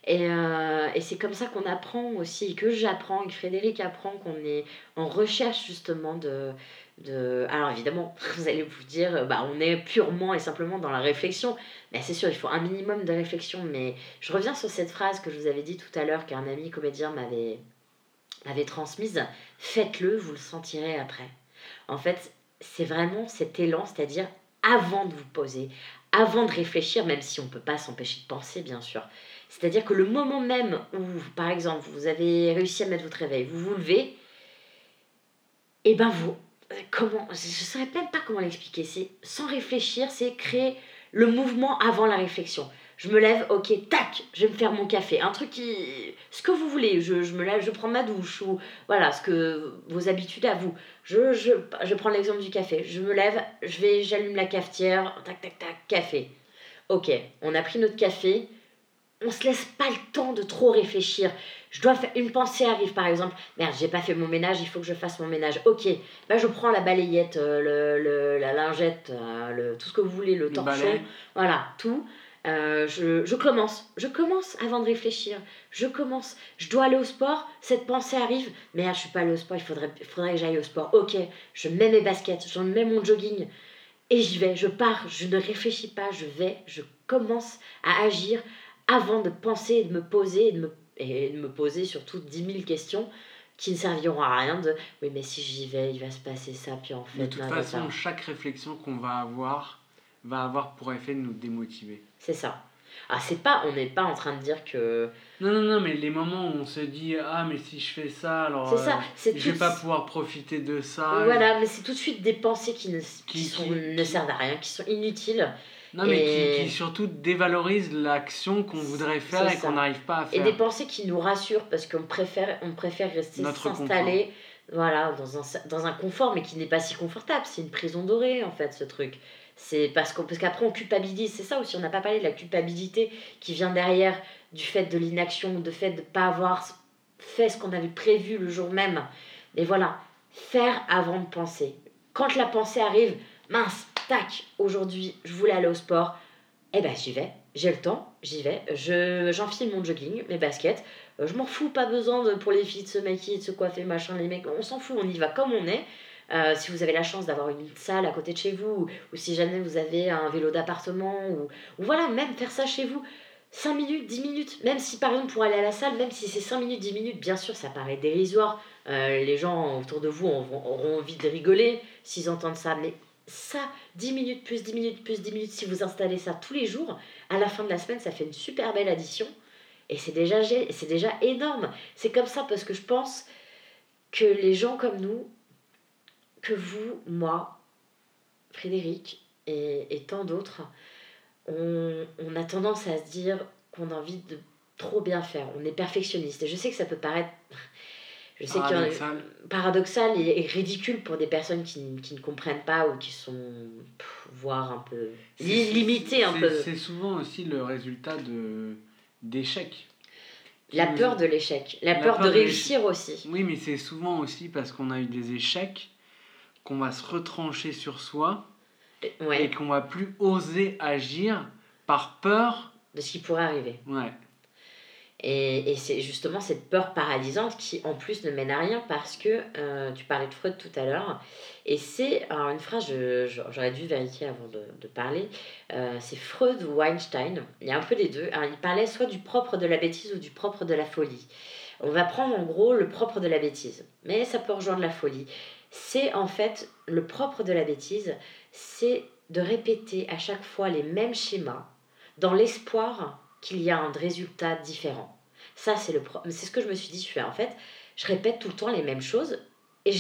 Et, euh, et c'est comme ça qu'on apprend aussi, que j'apprends, que Frédéric apprend, qu'on est en recherche justement de, de... Alors évidemment, <laughs> vous allez vous dire, bah, on est purement et simplement dans la réflexion. Mais c'est sûr, il faut un minimum de réflexion. Mais je reviens sur cette phrase que je vous avais dit tout à l'heure, qu'un ami comédien m'avait, m'avait transmise. Faites-le, vous le sentirez après. En fait, c'est vraiment cet élan, c'est-à-dire avant de vous poser, avant de réfléchir, même si on ne peut pas s'empêcher de penser, bien sûr. C'est-à-dire que le moment même où, par exemple, vous avez réussi à mettre votre réveil, vous vous levez, et eh ben vous, comment, je ne saurais même pas comment l'expliquer, c'est sans réfléchir, c'est créer le mouvement avant la réflexion. Je me lève, ok, tac, je vais me faire mon café. Un truc qui. Ce que vous voulez. Je, je me lève, je prends ma douche. Ou voilà, ce que vos habitudes à vous. Je, je, je prends l'exemple du café. Je me lève, je vais, j'allume la cafetière. Tac, tac, tac, café. Ok, on a pris notre café. On se laisse pas le temps de trop réfléchir. Je dois faire une pensée arrive par exemple. Merde, j'ai pas fait mon ménage, il faut que je fasse mon ménage. Ok, bah je prends la balayette, euh, le, le- la lingette, euh, le, tout ce que vous voulez, le torchon, balai. voilà, tout. Euh, je, je commence, je commence avant de réfléchir. Je commence. Je dois aller au sport, cette pensée arrive. Merde, je suis pas allée au sport, il faudrait, faudrait que j'aille au sport. Ok, je mets mes baskets, je mets mon jogging et j'y vais. Je pars, je ne réfléchis pas, je vais, je commence à agir avant de penser et de me poser et de me, et de me poser surtout 10 000 questions qui ne serviront à rien de oui mais si j'y vais il va se passer ça puis en fait De toute façon, chaque réflexion qu'on va avoir va avoir pour effet de nous démotiver. c'est ça ah c'est pas on n'est pas en train de dire que Non, non, non, mais les moments où on se dit Ah, mais si je fais ça, alors c'est euh, ça c'est je vais pas pouvoir profiter de ça. voilà mais c'est tout de suite des pensées qui ne, qui Qui- sont- qui- ne servent à rien qui sont inutiles Non, mais Et- qui, qui surtout dévalorisent l'action qu'on voudrait faire et qu'on n'arrive pas à et faire. des pensées qui nous rassurent parce qu'on préfère on préfère rester s'installer voilà dans un dans un confort mais qui n'est pas si confortable c'est une prison dorée en fait ce truc c'est parce qu'on parce qu'après on culpabilise. C'est ça aussi on n'a pas parlé de la culpabilité qui vient derrière du fait de l'inaction du fait de ne pas avoir fait ce qu'on avait prévu le jour même. Mais voilà faire avant de penser. Quand la pensée arrive mince tac aujourd'hui je voulais aller au sport. Eh ben j'y vais. J'ai le temps j'y vais. Je j'enfile mon jogging mes baskets. Euh, je m'en fous pas besoin de, pour les filles de se maquiller de se coiffer machin les mecs. On s'en fout on y va comme on est Euh, si vous avez la chance d'avoir une salle à côté de chez vous ou, si jamais vous avez un vélo d'appartement ou, voilà même faire ça chez vous. 5 minutes 10 minutes même si par exemple pour aller à la salle même si c'est 5 minutes 10 minutes bien sûr ça paraît dérisoire. Euh, les gens autour de vous auront, envie de rigoler s'ils entendent ça. Mais ça 10 minutes plus 10 minutes plus 10 minutes si vous installez ça tous les jours à la fin de la semaine ça fait une super belle addition. Et c'est déjà, déjà énorme. C'est comme ça parce que je pense que les gens comme nous, que vous, moi, Frédéric et, et tant d'autres, on, on a tendance à se dire qu'on a envie de trop bien faire. On est perfectionniste. Et je sais que ça peut paraître... <laughs> Je sais qu'il y en a- Paradoxal. paradoxal et, ridicule pour des personnes qui, qui ne comprennent pas ou qui sont, pff, voire un peu limitées un peu. C'est souvent aussi le résultat de d'échecs. La peur de l'échec, la, La peur, peur de de réussir aussi. Oui, mais c'est souvent aussi parce qu'on a eu des échecs qu'on va se retrancher sur soi Ouais, et qu'on va plus oser agir par peur. de ce qui pourrait arriver. Ouais. Et, et c'est justement cette peur paralysante qui, en plus, ne mène à rien parce que euh, tu parlais de Freud tout à l'heure. Et c'est une phrase, j'aurais dû vérifier avant de, de parler. euh, c'est Freud ou Einstein. Il y a un peu les deux. Alors, il parlait soit du propre de la bêtise ou du propre de la folie. On va prendre en gros le propre de la bêtise, mais ça peut rejoindre la folie. C'est en fait le propre de la bêtise, c'est de répéter à chaque fois les mêmes schémas dans l'espoir qu'il y a un résultat différent. Ça, c'est le c'est ce que je me suis dit. Je fais en fait, je répète tout le temps les mêmes choses et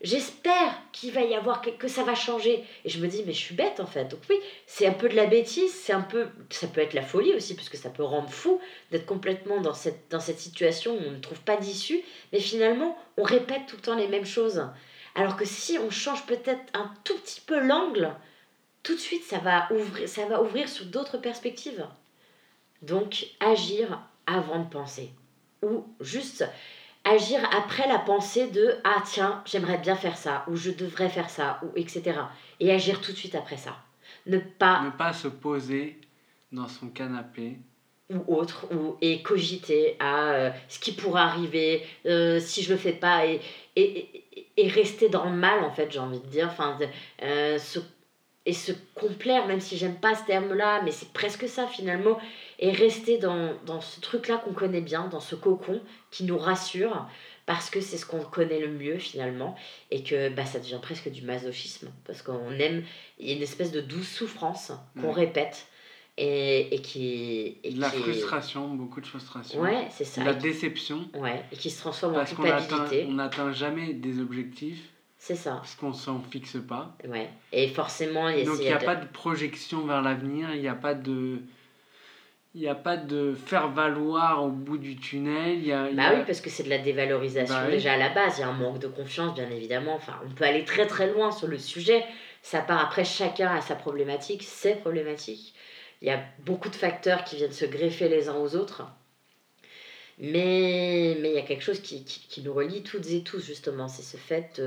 j'espère qu'il va y avoir que, que ça va changer. Et je me dis, mais je suis bête en fait. Donc oui, c'est un peu de la bêtise, c'est un peu, ça peut être la folie aussi parce que ça peut rendre fou d'être complètement dans cette dans cette situation où on ne trouve pas d'issue. Mais finalement, on répète tout le temps les mêmes choses. Alors que si on change peut-être un tout petit peu l'angle, tout de suite ça va ouvrir, ça va ouvrir sur d'autres perspectives. Donc agir avant de penser. Ou juste agir après la pensée de ah tiens, j'aimerais bien faire ça, ou je devrais faire ça, ou etc. Et agir tout de suite après ça. Ne pas Ne pas se poser dans son canapé. ou autre, ou, et cogiter à euh, ce qui pourrait arriver euh, si je le fais pas, et, et, et, rester dans le mal, en fait, j'ai envie de dire. Enfin, euh, se- et se complaire, même si j'aime pas ce terme-là, mais c'est presque ça finalement, et rester dans, dans ce truc-là qu'on connaît bien, dans ce cocon qui nous rassure, parce que c'est ce qu'on connaît le mieux finalement, et que bah, ça devient presque du masochisme, parce qu'on aime, il y a une espèce de douce souffrance qu'on Ouais. répète, et, et qui... Et la qui frustration, beaucoup de frustration. Ouais, c'est ça. La Et qui- déception. Ouais, et qui se transforme en culpabilité. on n'atteint jamais des objectifs. C'est ça. Parce qu'on s'en fixe pas. Ouais. Et forcément, il y a, Donc il n'y a a de- pas de projection vers l'avenir, il n'y a pas de... il n'y a pas de faire valoir au bout du tunnel. Il y a, y Bah oui, parce que c'est de la dévalorisation Bah oui. déjà à la base. Il y a un manque de confiance, bien évidemment. Enfin, on peut aller très très loin sur le sujet. Ça part après, chacun a sa problématique, ses problématiques. Il y a beaucoup de facteurs qui viennent se greffer les uns aux autres. Mais, mais il y a quelque chose qui, qui, qui nous relie toutes et tous, justement. C'est ce fait.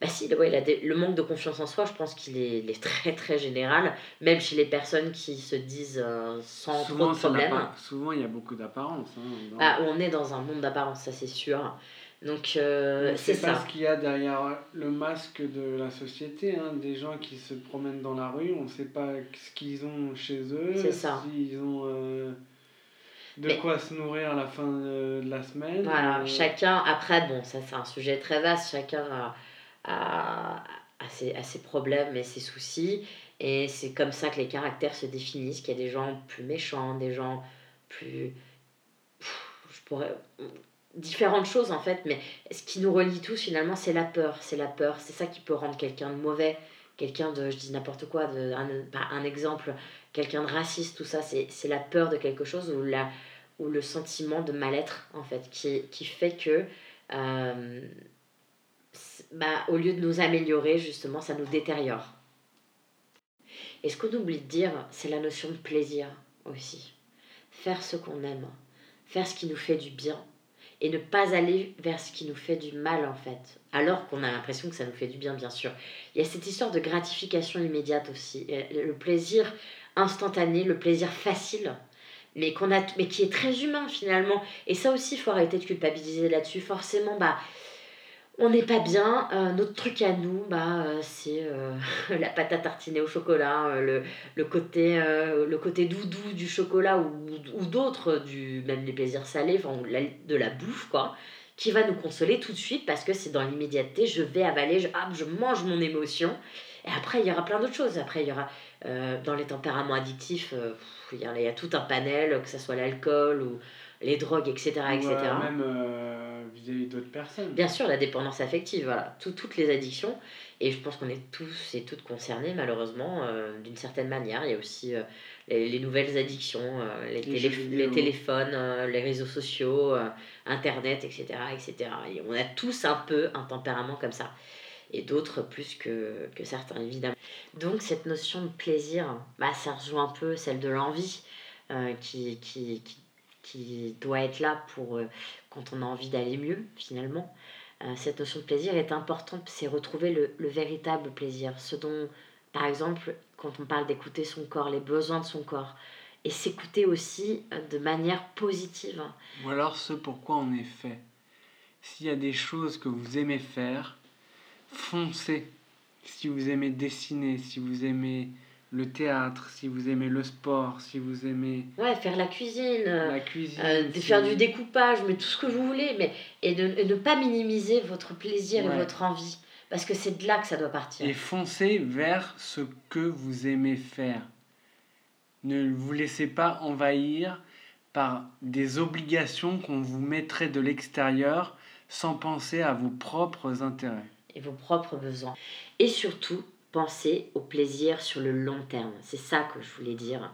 Bah si, ouais, la le manque de confiance en soi, je pense qu'il est, très très général, même chez les personnes qui se disent euh, sans trop souvent, de n'a problèmes. pas- souvent, il y a beaucoup d'apparence. hein, dans- Ah, on est dans un monde d'apparence, ça c'est sûr. Donc euh, On c'est sait pas ça. ce qu'il y a derrière le masque de la société, hein, des gens qui se promènent dans la rue, on ne sait pas ce qu'ils ont chez eux, C'est ça. ont euh, de Mais- quoi se nourrir à la fin de, de la semaine. Voilà, euh, chacun, après, bon, ça c'est un sujet très vaste, chacun a, a, a ses, a ses problèmes et ses soucis, et c'est comme ça que les caractères se définissent, qu'il y a des gens plus méchants, des gens plus... Je pourrais... Différentes choses en fait, mais ce qui nous relie tous finalement, c'est la peur, c'est la peur, c'est ça qui peut rendre quelqu'un de mauvais, quelqu'un de, je dis n'importe quoi, de, un, exemple, quelqu'un de raciste, tout ça, c'est la peur de quelque chose ou, la, ou le sentiment de mal-être, en fait, qui, qui fait que, euh, bah, au lieu de nous améliorer, justement, ça nous détériore. Et ce qu'on oublie de dire, c'est la notion de plaisir aussi. Faire ce qu'on aime, faire ce qui nous fait du bien, et ne pas aller vers ce qui nous fait du mal, en fait. Alors qu'on a l'impression que ça nous fait du bien, bien sûr. Il y a cette histoire de gratification immédiate aussi. Et Le plaisir instantané, le plaisir facile, mais, qu'on a, mais qui est très humain finalement. Et ça aussi, il faut arrêter de culpabiliser là-dessus. Forcément, bah, on n'est pas bien. Euh, notre truc à nous, bah, euh, c'est euh, <laughs> la pâte à tartiner au chocolat, le, côté, le doudou du chocolat ou, ou d'autres, même les plaisirs salés, de la bouffe, quoi, qui va nous consoler tout de suite parce que c'est dans l'immédiateté. Je vais avaler, je, je mange mon émotion. Et après, il y aura plein d'autres choses. Après, il y aura dans les tempéraments addictifs, il y, a, tout un panel, que ce soit l'alcool ou les drogues, etc. etc. vis-à-vis d'autres personnes. Bien sûr, la dépendance affective, voilà, tout- toutes les addictions. Et je pense qu'on est tous et toutes concernés, malheureusement, euh, d'une certaine manière. Il y a aussi euh, les, les nouvelles addictions, euh, les, Les télé- jeux vidéo. les téléphones, les réseaux sociaux, Internet, etc., etc. Et on a tous un peu un tempérament comme ça. Et d'autres plus que, que certains, évidemment. Donc, cette notion de plaisir, bah, ça rejoint un peu celle de l'envie qui, qui, qui, qui doit être là pour euh, quand on a envie d'aller mieux, finalement. Euh, cette notion de plaisir est importante, c'est retrouver le, le véritable plaisir. Ce dont, par exemple, quand on parle d'écouter son corps, les besoins de son corps, et s'écouter aussi euh, de manière positive. Ou alors ce pourquoi on est fait. S'il y a des choses que vous aimez faire, foncez. Si vous aimez dessiner, si vous aimez le théâtre, si vous aimez le sport, si vous aimez Ouais, faire la cuisine, euh, la cuisine, euh, si- faire du découpage, mais tout ce que vous voulez, mais et de et ne pas minimiser votre plaisir Ouais. et votre envie, parce que c'est de là que ça doit partir. et foncez vers ce que vous aimez faire. Ne vous laissez pas envahir par des obligations qu'on vous mettrait de l'extérieur sans penser à vos propres intérêts. et vos propres besoins. Et surtout, pensez au plaisir sur le long terme. C'est ça que je voulais dire.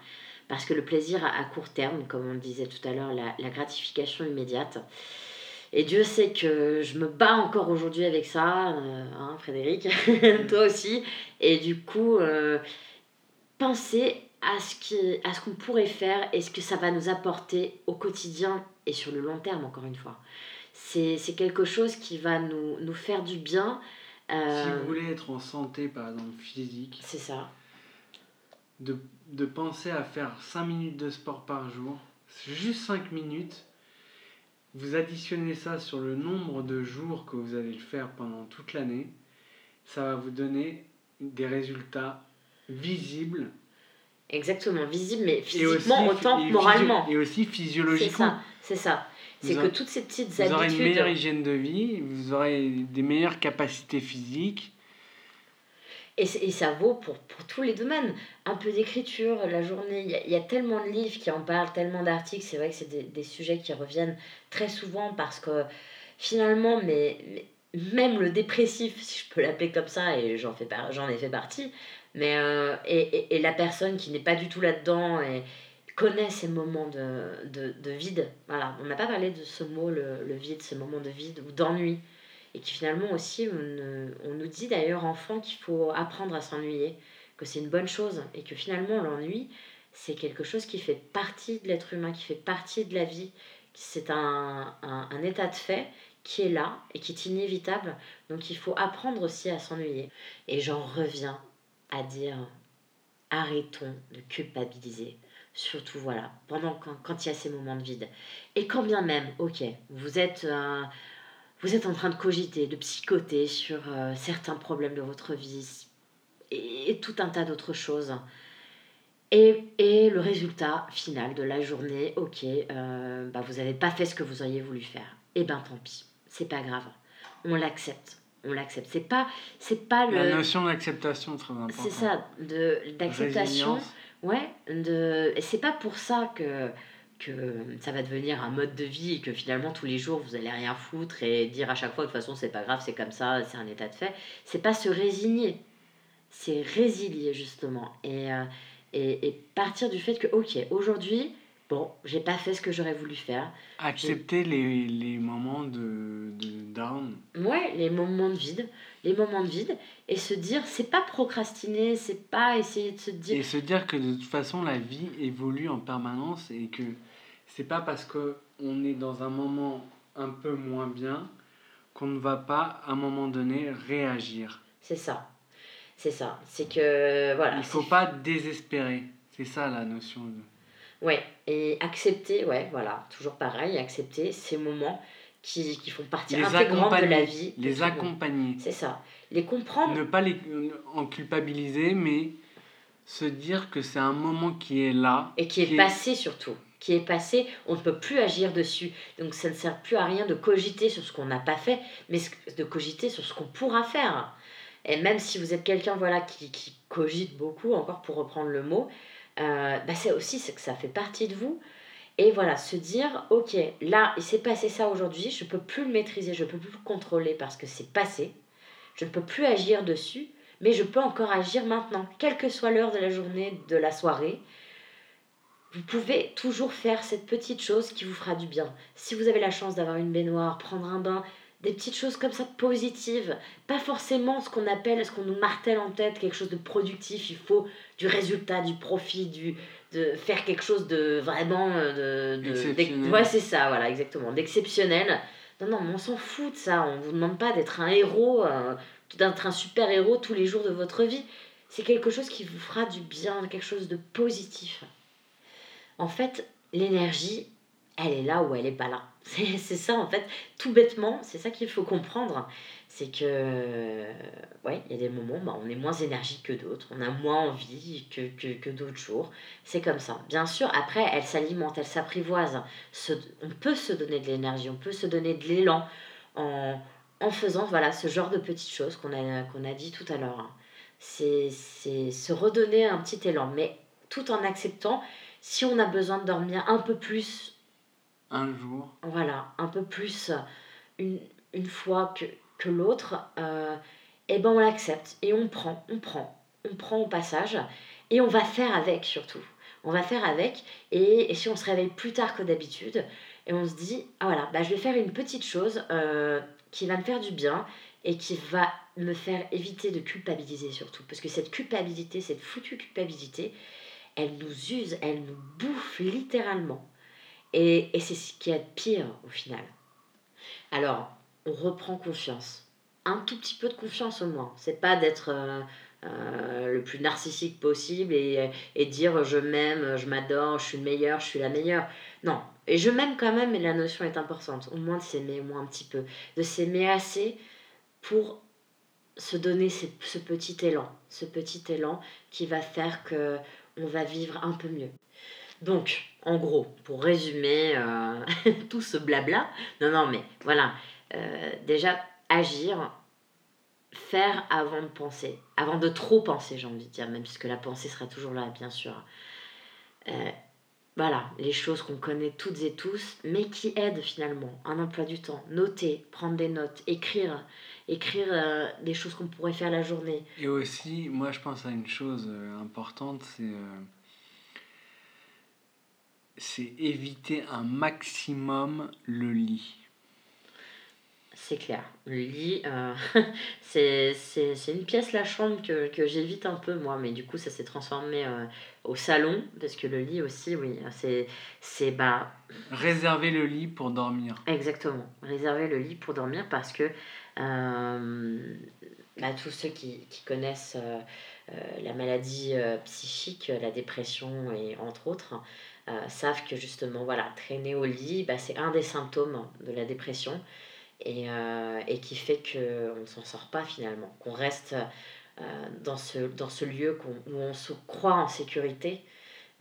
Parce que le plaisir à court terme, comme on disait tout à l'heure, la, gratification immédiate. Et Dieu sait que je me bats encore aujourd'hui avec ça, euh, hein, Frédéric, <laughs> toi aussi. Et du coup, euh, pensez à ce qu'on pourrait faire et ce que ça va nous apporter au quotidien et sur le long terme, encore une fois. C'est c'est quelque chose qui va nous, nous faire du bien. Euh, Si vous voulez être en santé, par exemple physique, C'est ça. de, de penser à faire 5 minutes de sport par jour, c'est juste 5 minutes, vous additionnez ça sur le nombre de jours que vous allez le faire pendant toute l'année, ça va vous donner des résultats visibles Exactement, visible, mais physiquement aussi, autant que moralement. et aussi C'est physiologiquement. ça, c'est ça. C'est que toutes ces petites Vous aurez une habitudes. meilleure hygiène de vie, vous aurez des meilleures capacités physiques. Et, et ça vaut pour, pour tous les domaines. Un peu d'écriture, la journée. Il y, a, il y a tellement de livres qui en parlent, tellement d'articles. C'est vrai que c'est des, des sujets qui reviennent très souvent parce que finalement, mais, mais même le dépressif, si je peux l'appeler comme ça, et j'en fais par- j'en ai fait partie, mais euh, et, et, et la personne qui n'est pas du tout là-dedans, et connaît ces moments de, de, de vide. Voilà, on n'a pas parlé de ce mot, le, le vide, ces moments de vide ou d'ennui. Et qui finalement aussi, on, nous dit d'ailleurs, enfant, qu'il faut apprendre à s'ennuyer, que c'est une bonne chose. Et que finalement, l'ennui, c'est quelque chose qui fait partie de l'être humain, qui fait partie de la vie. C'est un, un état de fait qui est là et qui est inévitable. Donc il faut apprendre aussi à s'ennuyer. Et j'en reviens à dire arrêtons de culpabiliser. Surtout, voilà, pendant quand, quand il y a ces moments de vide. Et quand bien même, ok, vous êtes, euh, vous êtes en train de cogiter, de psychoter sur euh, certains problèmes de votre vie et, et tout un tas d'autres choses. Et, et, le résultat final de la journée, ok, euh, bah vous n'avez pas fait ce que vous auriez voulu faire. Et ben tant pis, c'est pas grave. On l'accepte. On l'accepte. C'est pas, c'est pas le. La notion d'acceptation très importante. C'est ça, de d'acceptation. Résilience. Ouais, de. C'est pas pour ça que que ça va devenir un mode de vie et que finalement tous les jours vous allez rien foutre et dire à chaque fois de toute façon c'est pas grave, c'est comme ça, c'est un état de fait. C'est pas se résigner, c'est résilier justement et, euh, et, et partir du fait que ok aujourd'hui bon j'ai pas fait ce que j'aurais voulu faire. Accepter les, les moments de, de down. Ouais, les moments de vide, les moments de vide et se dire c'est pas procrastiner, c'est pas essayer de se dire Et se dire que de toute façon la vie évolue en permanence et que c'est pas parce que on est dans un moment un peu moins bien qu'on ne va pas à un moment donné réagir. c'est ça. C'est ça, c'est que voilà. Il faut pas désespérer. C'est ça la notion de. Ouais, et accepter, ouais, voilà, toujours pareil, accepter ces moments qui, qui font partie Les intégrante de la vie. Les accompagner. C'est ça. Les comprendre, Ne pas les en culpabiliser, mais se dire que c'est un moment qui est là. et qui est qui est- passé surtout. Qui est passé, on ne peut plus agir dessus. Donc ça ne sert plus à rien de cogiter sur ce qu'on n'a pas fait, mais de cogiter sur ce qu'on pourra faire. Et même si vous êtes quelqu'un voilà, qui, qui cogite beaucoup, encore pour reprendre le mot, euh, bah c'est aussi que ça fait partie de vous. Et voilà, se dire, ok, là, il s'est passé ça aujourd'hui, je peux plus le maîtriser, je peux plus le contrôler parce que c'est passé. Je ne peux plus agir dessus, mais je peux encore agir maintenant, quelle que soit l'heure de la journée, de la soirée. Vous pouvez toujours faire cette petite chose qui vous fera du bien. Si vous avez la chance d'avoir une baignoire, prendre un bain, des petites choses comme ça positives, pas forcément ce qu'on appelle, ce qu'on nous martèle en tête, quelque chose de productif, il faut du résultat, du profit, du, de faire quelque chose de vraiment... euh, De, de- ouais, c'est ça, voilà, exactement, d'exceptionnel. Non, non, mais on s'en fout de ça, on vous demande pas d'être un héros, euh, d'être un super héros tous les jours de votre vie. C'est quelque chose qui vous fera du bien, quelque chose de positif. En fait, l'énergie, elle est là ou elle est pas là. <laughs> C'est ça, en fait, tout bêtement, c'est ça qu'il faut comprendre. C'est que, ouais, il y a des moments, bah, on est moins énergique que d'autres, on a moins envie que, que, que d'autres jours. C'est comme ça. Bien sûr, après, elle s'alimente, elle s'apprivoise. Se- on peut se donner de l'énergie, on peut se donner de l'élan en, en faisant voilà, ce genre de petites choses qu'on a, qu'on a dit tout à l'heure. hein. C'est se redonner un petit élan, mais tout en acceptant, si on a besoin de dormir un peu plus Un jour. voilà, un peu plus une, une fois que, que l'autre, euh, et ben on l'accepte et on prend, on prend, on prend au passage et on va faire avec surtout. On va faire avec et, et si on se réveille plus tard que d'habitude et on se dit, ah voilà, bah, je vais faire une petite chose euh, qui va me faire du bien et qui va me faire éviter de culpabiliser surtout. Parce que cette culpabilité, cette foutue culpabilité, elle nous use, elle nous bouffe littéralement. Et, et c'est ce qui est pire au final. Alors, on reprend confiance. Un tout petit peu de confiance au moins. C'est pas d'être euh, euh, le plus narcissique possible et, et dire je m'aime, je m'adore, je suis le meilleur, je suis la meilleure. Non. Et je m'aime quand même, mais la notion est importante. Au moins de s'aimer, au moins un petit peu. De s'aimer assez pour se donner ce, ce petit élan. Ce petit élan qui va faire que on va vivre un peu mieux. Donc, en gros, pour résumer euh, <laughs> tout ce blabla, non, non, mais voilà, euh, déjà agir, faire avant de penser, avant de trop penser, j'ai envie de dire, même puisque la pensée sera toujours là, bien sûr. Euh, voilà, les choses qu'on connaît toutes et tous, mais qui aident finalement. Un emploi du temps, noter, prendre des notes, écrire, écrire des choses qu'on pourrait faire la journée. Et aussi, moi je pense à une chose importante, c'est c'est éviter un maximum le lit. C'est clair. Le lit, euh, <laughs> c'est une pièce, la chambre, que, que j'évite un peu, moi. Mais du coup, ça s'est transformé euh, au salon. Parce que le lit aussi, oui, c'est... Bah... Réserver le lit pour dormir. Exactement. Réserver le lit pour dormir parce que euh, bah, tous ceux qui, qui connaissent la maladie psychique, la dépression et entre autres, savent que justement, voilà, traîner au lit, bah, c'est un des symptômes de la dépression et, euh, et qui fait qu'on ne s'en sort pas finalement, qu'on reste euh, dans, ce, dans ce lieu où on se croit en sécurité.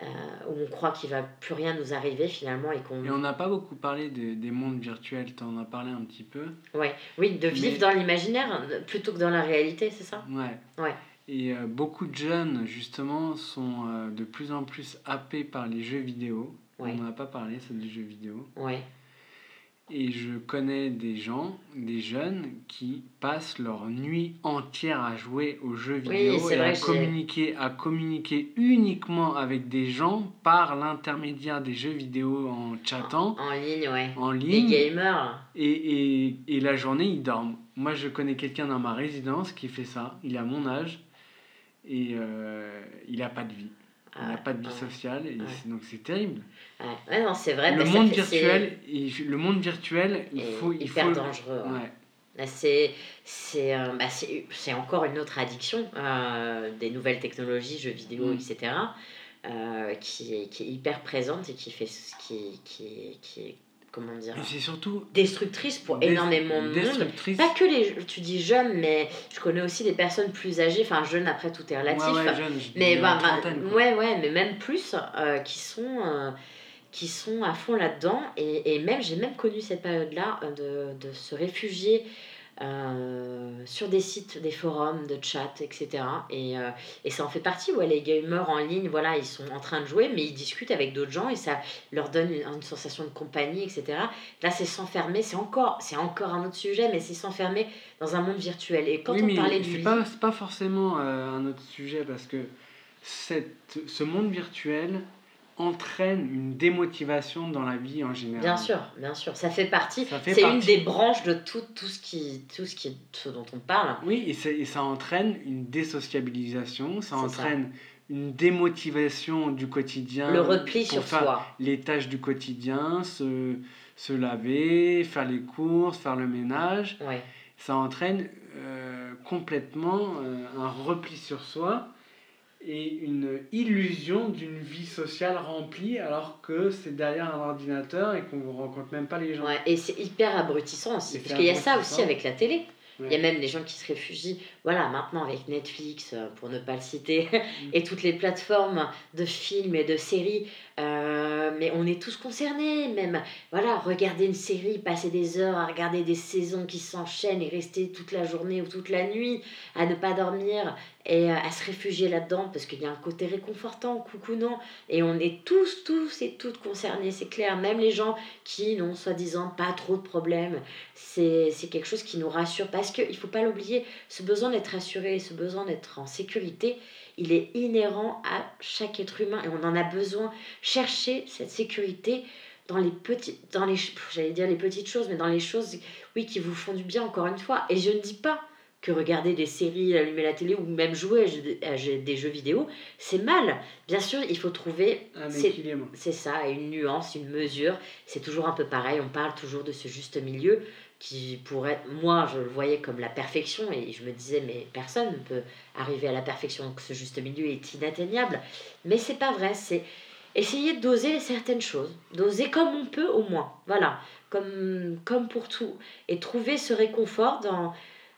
Euh, où on croit qu'il va plus rien nous arriver finalement et qu'on et on n'a pas beaucoup parlé de, des mondes virtuels tu en as parlé un petit peu. Ouais. Oui de vivre dans l'imaginaire plutôt que dans la réalité c'est ça? Ouais. Ouais et beaucoup de jeunes justement sont de plus en plus happés par les jeux vidéo on n'en a pas parlé c'est des jeux vidéo ouais et je connais des gens, des jeunes, qui passent leur nuit entière à jouer aux jeux vidéo et à communiquer, à communiquer uniquement avec des gens par l'intermédiaire des jeux vidéo en chattant. En, ligne, ouais. En ligne. Les gamers. Et, et, et la journée, ils dorment. Moi, je connais quelqu'un dans ma résidence qui fait ça. Il a mon âge et euh, il n'a pas de vie. Il n'a pas de vie sociale, et donc c'est terrible. Ouais. non, c'est vrai. Le, monde virtuel, le monde virtuel, il faut. Il hyper dangereux. C'est, c'est, euh, bah, c'est, encore une autre addiction euh, des nouvelles technologies, jeux vidéo, mm. etc., qui, est, qui est hyper présente et qui, fait, qui, qui, qui est comment dire c'est surtout destructrice pour énormément de monde. pas que les tu dis jeunes mais je connais aussi des personnes plus âgées enfin jeunes après tout est relatif. ouais, ouais, jeune, mais bah, bah, ouais ouais mais même plus euh, qui sont euh, qui sont à fond là-dedans. Et, et même j'ai même connu cette période là euh, de, de se réfugier euh, sur des sites, des forums de chat, etc. Et, euh, et ça en fait partie, où les gamers en ligne, voilà, ils sont en train de jouer, mais ils discutent avec d'autres gens et ça leur donne une, sensation de compagnie, etc. Là, c'est s'enfermer, c'est encore, c'est encore un autre sujet, mais c'est s'enfermer dans un monde virtuel. Et quand on parlait du. C'est pas, pas forcément euh, un autre sujet parce que cette, ce monde virtuel, entraîne une démotivation dans la vie en général. Bien sûr, bien sûr, ça fait partie. C'est une des branches de tout, tout, ce qui, tout ce, qui, ce dont on parle. Oui, et, et ça entraîne une désociabilisation, ça entraîne une démotivation du quotidien. Le repli sur faire soi. Les tâches du quotidien, se, se laver, faire les courses, faire le ménage. Ouais. Ça entraîne euh, complètement euh, un repli sur soi et une illusion d'une vie sociale remplie alors que c'est derrière un ordinateur et qu'on ne rencontre même pas les gens. Ouais, et c'est hyper abrutissant aussi, parce qu'il y a ça aussi avec la télé. Il y a même des gens qui se réfugient, voilà, maintenant avec Netflix, euh, pour ne pas le citer, <laughs> mm. et toutes les plateformes de films et de séries, euh, mais on est tous concernés, même, voilà, regarder une série, passer des heures à regarder des saisons qui s'enchaînent et rester toute la journée ou toute la nuit à ne pas dormir et euh, à se réfugier là-dedans parce qu'il y a un côté réconfortant, coucou non, et on est tous, tous et toutes concernés, c'est clair, même les gens qui n'ont soi-disant pas trop de problèmes, c'est quelque chose qui nous rassure parce qu'il ne faut pas l'oublier, ce besoin d'être rassuré, ce besoin d'être en sécurité, il est inhérent à chaque être humain et on en a besoin. Chercher cette sécurité dans les petites, dans les, j'allais dire les petites choses, mais dans les choses, oui, qui vous font du bien encore une fois. Et je ne dis pas que regarder des séries, allumer la télé ou même jouer à des jeux vidéo, c'est mal. Bien sûr, il faut trouver. C'est ça, une nuance, une mesure. C'est toujours un peu pareil. On parle toujours de ce juste milieu qui pourrait. Moi, je le voyais comme la perfection et je me disais, mais personne ne peut arriver à la perfection. Donc ce juste milieu est inatteignable. Mais c'est pas vrai. C'est essayer d'oser certaines choses. D'oser comme on peut au moins. Voilà. Comme, comme pour tout. Et trouver ce réconfort dans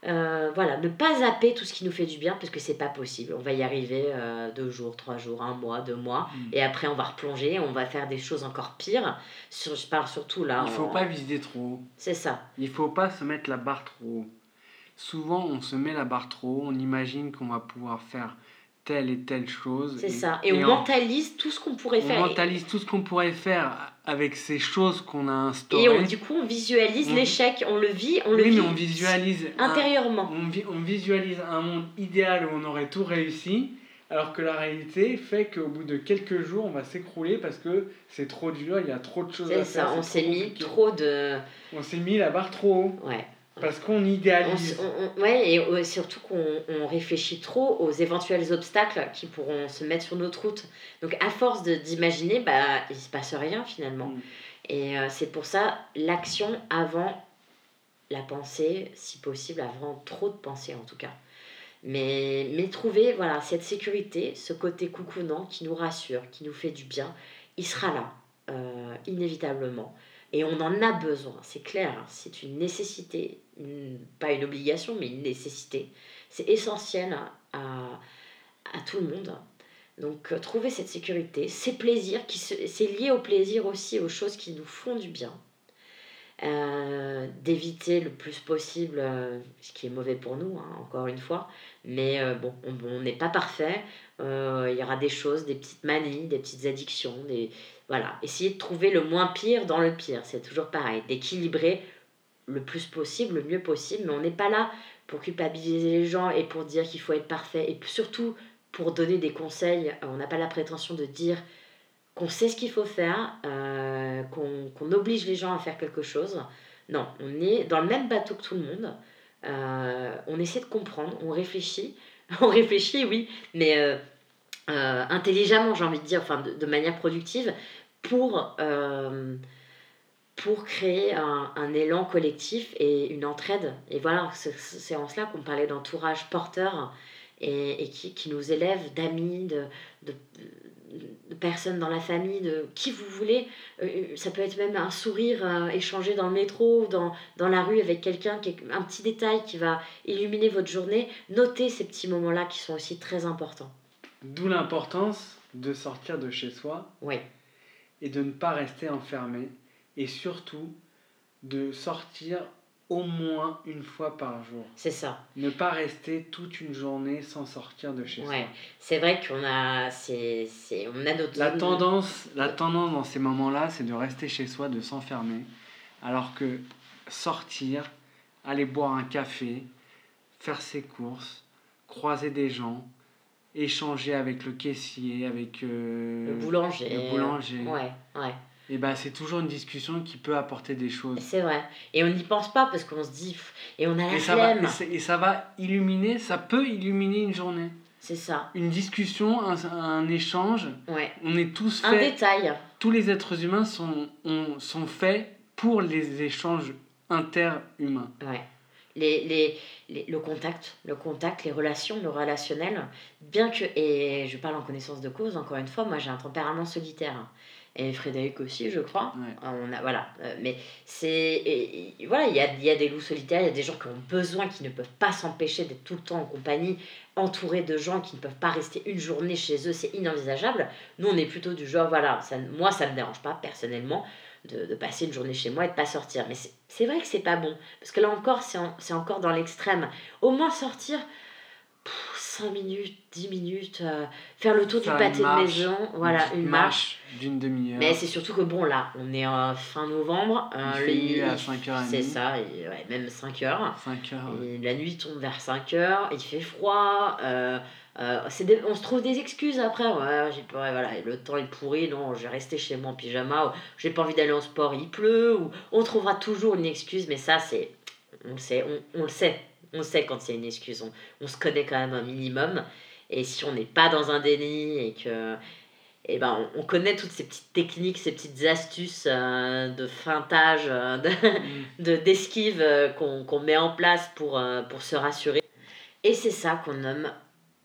euh, voilà, ne pas zapper tout ce qui nous fait du bien parce que c'est pas possible. On va y arriver euh, deux jours, trois jours, un mois, deux mois, mm. et après on va replonger, on va faire des choses encore pires. Sur, je parle surtout là. Il faut pas viser trop. C'est ça. Il faut pas se mettre la barre trop haut. Souvent, on se met la barre trop haut, on imagine qu'on va pouvoir faire telle et telle chose. C'est ça. Et, on mentalise tout ce qu'on pourrait faire. On mentalise tout ce qu'on pourrait faire avec ces choses qu'on a instaurées. Et on, du coup, on visualise l'échec, on le vit, on le vit. mais on visualise intérieurement. on, visualise un monde idéal où on aurait tout réussi, Alors que la réalité fait qu'au bout de quelques jours, on va s'écrouler parce que c'est trop dur, il y a trop de choses à C'est faire. ça, on c'est s'est mis trop de. On s'est mis la barre trop haut. Ouais. Parce qu'on On, idéalise. on- on- ouais, et euh, surtout qu'on on réfléchit trop aux éventuels obstacles qui pourront se mettre sur notre route. Donc, à force d'imaginer, bah, il se passe rien finalement. Mm. Et euh, c'est pour ça l'action avant la pensée, si possible, avant trop de pensée en tout cas. Mais, mais trouver voilà, cette sécurité, ce côté coucounant qui nous rassure, qui nous fait du bien, il sera là, euh, inévitablement. Et on en a besoin, c'est clair, hein, c'est une nécessité, pas une obligation, mais une nécessité. C'est essentiel à, à tout le monde. Donc euh, trouver cette sécurité, ces plaisirs, qui c'est lié au plaisir aussi, aux choses qui nous font du bien. Euh, d'éviter le plus possible euh, ce qui est mauvais pour nous, hein, encore une fois. Mais bon, on n'est pas parfait. Il y aura des choses, des petites manies, des petites addictions. Des... Voilà, essayer de trouver le moins pire dans le pire. C'est toujours pareil. D'équilibrer le plus possible, le mieux possible. Mais on n'est pas là pour culpabiliser les gens et pour dire qu'il faut être parfait. Et surtout pour donner des conseils. On n'a pas la prétention de dire qu'on sait ce qu'il faut faire, euh, qu'on oblige les gens à faire quelque chose. Non, on est dans le même bateau que tout le monde. Euh, on essaie de comprendre, on réfléchit. <laughs> On réfléchit, oui, mais euh, euh, intelligemment, j'ai envie de dire, enfin de manière productive, pour, euh, pour créer un, un élan collectif et une entraide. Et voilà, c'est en cela qu'on parlait d'entourage porteur et, et qui, qui nous élève d'amis, de, de, de personnes dans la famille, de qui vous voulez. Euh, ça peut être même un sourire euh, échangé dans le métro, dans, dans la rue avec quelqu'un, un petit détail qui va illuminer votre journée. Notez ces petits moments-là qui sont aussi très importants. D'où l'importance de sortir de chez soi Oui, et de ne pas rester enfermé. Et surtout, de sortir au moins une fois par jour. c'est ça. Ne pas rester toute une journée sans sortir de chez Ouais. soi. C'est vrai qu'on a, c'est, c'est, on a notre La tendance, la tendance dans ces moments-là, c'est de rester chez soi, de s'enfermer. Alors que sortir, aller boire un café, faire ses courses, croiser des gens, échanger avec le caissier, avec euh, le boulanger. le boulanger. Ouais, ouais. Et ben c'est toujours une discussion qui peut apporter des choses. C'est vrai. Et on n'y pense pas parce qu'on se dit, et on a la Et ça, va, et, ça va illuminer, ça peut illuminer une journée. C'est ça. Une discussion, un, un échange, Ouais. on est tous Un faits, détail. tous les êtres humains sont, on- sont faits pour les échanges interhumains. Ouais. Les, les, les- le contact, le contact, les relations, le relationnel, bien que, et je parle en connaissance de cause, encore une fois, moi j'ai un tempérament solitaire. Et Frédéric aussi, je crois. Ouais. On a, voilà. Euh, mais c'est. voilà, il y a, y a des loups solitaires, il y a des gens qui ont besoin, qui ne peuvent pas s'empêcher d'être tout le temps en compagnie, entourés de gens qui ne peuvent pas rester une journée chez eux, c'est inenvisageable. Nous, on est plutôt du genre, voilà, ça, moi ça ne me dérange pas personnellement de, de passer une journée chez moi et de pas sortir. Mais c'est- vrai que c'est pas bon. Parce que là encore, c'est en- encore dans l'extrême. Au moins sortir 5 minutes, 10 minutes, euh, faire le tour Faire du une pâté de marche, maison, voilà, petite une marche. d'une demi-heure. Mais c'est surtout que bon, là, on est en fin novembre. euh, Il fait à 5h30. C'est ça, et, ouais, même 5 heures. 5 heures. Et la nuit tombe vers 5 heures, il fait froid. euh, euh, des- on se trouve des excuses après. Ouais, j'ai pas, voilà, le temps est pourri, non, je vais rester chez moi en pyjama. Ou, j'ai pas envie d'aller en sport, il pleut. Ou, on trouvera toujours une excuse, mais ça, c'est. On le sait, on, on le sait. On sait quand c'est une excuse. On, on se connaît quand même un minimum. Et si on n'est pas dans un déni et que. Eh ben, on, on connaît toutes ces petites techniques, ces petites astuces euh, de feintage, euh, de, Mm. de d'esquive euh, qu'on qu'on met en place pour, euh, pour se rassurer. Et c'est ça qu'on nomme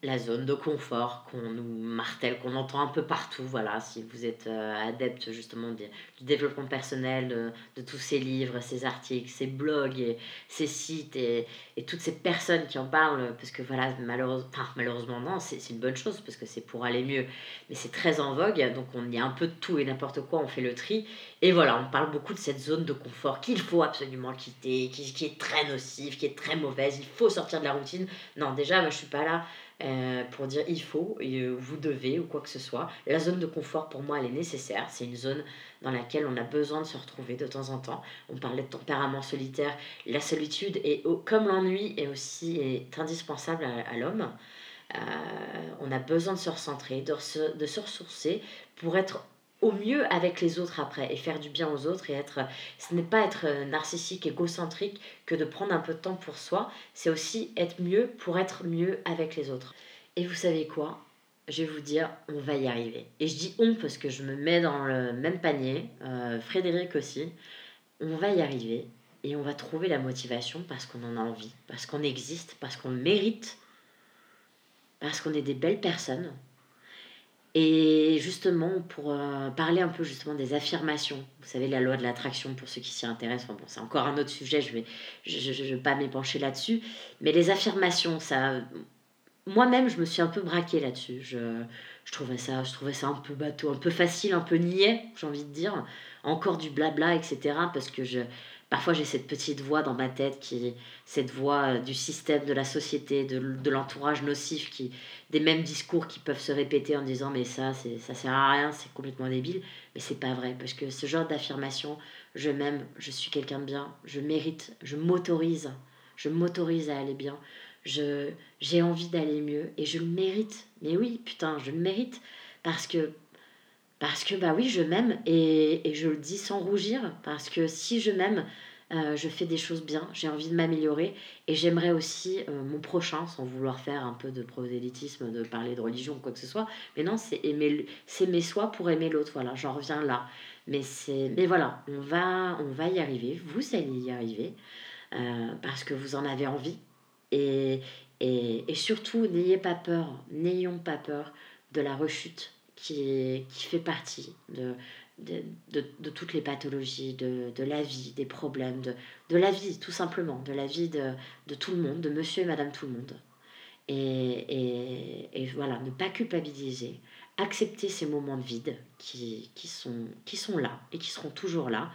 la zone de confort, qu'on nous martèle, qu'on entend un peu partout. Voilà, si vous êtes euh, adepte justement du développement personnel, de, tous ces livres, ces articles, ces blogs, et ces sites et, toutes ces personnes qui en parlent, parce que voilà, malheureusement, non, c'est c'est une bonne chose parce que c'est pour aller mieux, mais c'est très en vogue, donc on y a un peu de tout et n'importe quoi, on fait le tri. Et voilà, on parle beaucoup de cette zone de confort qu'il faut absolument quitter, qui, qui est très nocive, qui est très mauvaise, il faut sortir de la routine. Non, déjà, moi je suis pas là euh, pour dire il faut, euh, vous devez ou quoi que ce soit. La zone de confort pour moi elle est nécessaire, c'est une zone dans laquelle on a besoin de se retrouver de temps en temps. On parlait de tempérament solitaire, la solitude est comme l'ennui est aussi indispensable à, l'homme. on a besoin de se recentrer, de se ressourcer pour être au mieux avec les autres après et faire du bien aux autres et être ce n'est pas être narcissique égocentrique que de prendre un peu de temps pour soi c'est aussi être mieux pour être mieux avec les autres. Et vous savez quoi? Je vais vous dire on va y arriver. Et je dis on parce que je me mets dans le même panier euh, Frédéric aussi. On va y arriver et on va trouver la motivation parce qu'on en a envie parce qu'on existe parce qu'on mérite parce qu'on est des belles personnes et justement, pour euh, parler un peu justement des affirmations, vous savez, la loi de l'attraction, pour ceux qui s'y intéressent, bon, c'est encore un autre sujet, je ne vais, je, je, vais pas m'épancher là-dessus, mais les affirmations, ça, moi-même, je me suis un peu braquée là-dessus. Je, je, trouvais ça, je trouvais ça un peu bateau, un peu facile, un peu niais, j'ai envie de dire, encore du blabla, etc., parce que je, Parfois, j'ai cette petite voix dans ma tête, qui, cette voix euh, du système, de la société, de, de l'entourage nocif, qui, des mêmes discours qui peuvent se répéter en disant mais ça, c'est, ça sert à rien, c'est complètement débile. Mais c'est pas vrai, parce que ce genre d'affirmation, je m'aime, je suis quelqu'un de bien, je mérite, je m'autorise, je m'autorise à aller bien, j'ai envie d'aller mieux et je le mérite. Mais oui, putain, je le mérite parce que parce que bah oui, je m'aime et, et, je le dis sans rougir. Parce que si je m'aime, euh, je fais des choses bien, j'ai envie de m'améliorer et j'aimerais aussi euh, mon prochain, sans vouloir faire un peu de prosélytisme, de parler de religion ou quoi que ce soit. Mais non, c'est aimer, soi pour aimer l'autre. Voilà, j'en reviens là. Mais, mais voilà, on va, on va y arriver. Vous allez y arriver euh, parce que vous en avez envie. Et, et surtout, n'ayez pas peur, n'ayons pas peur de la rechute qui, qui fait partie de, de, de, toutes les pathologies, de, de, la vie, des problèmes, de, de la vie tout simplement, de la vie de, de tout le monde, de monsieur et madame tout le monde. Et, et, et voilà, ne pas culpabiliser, accepter ces moments de vide qui, qui, sont, qui sont là et qui seront toujours là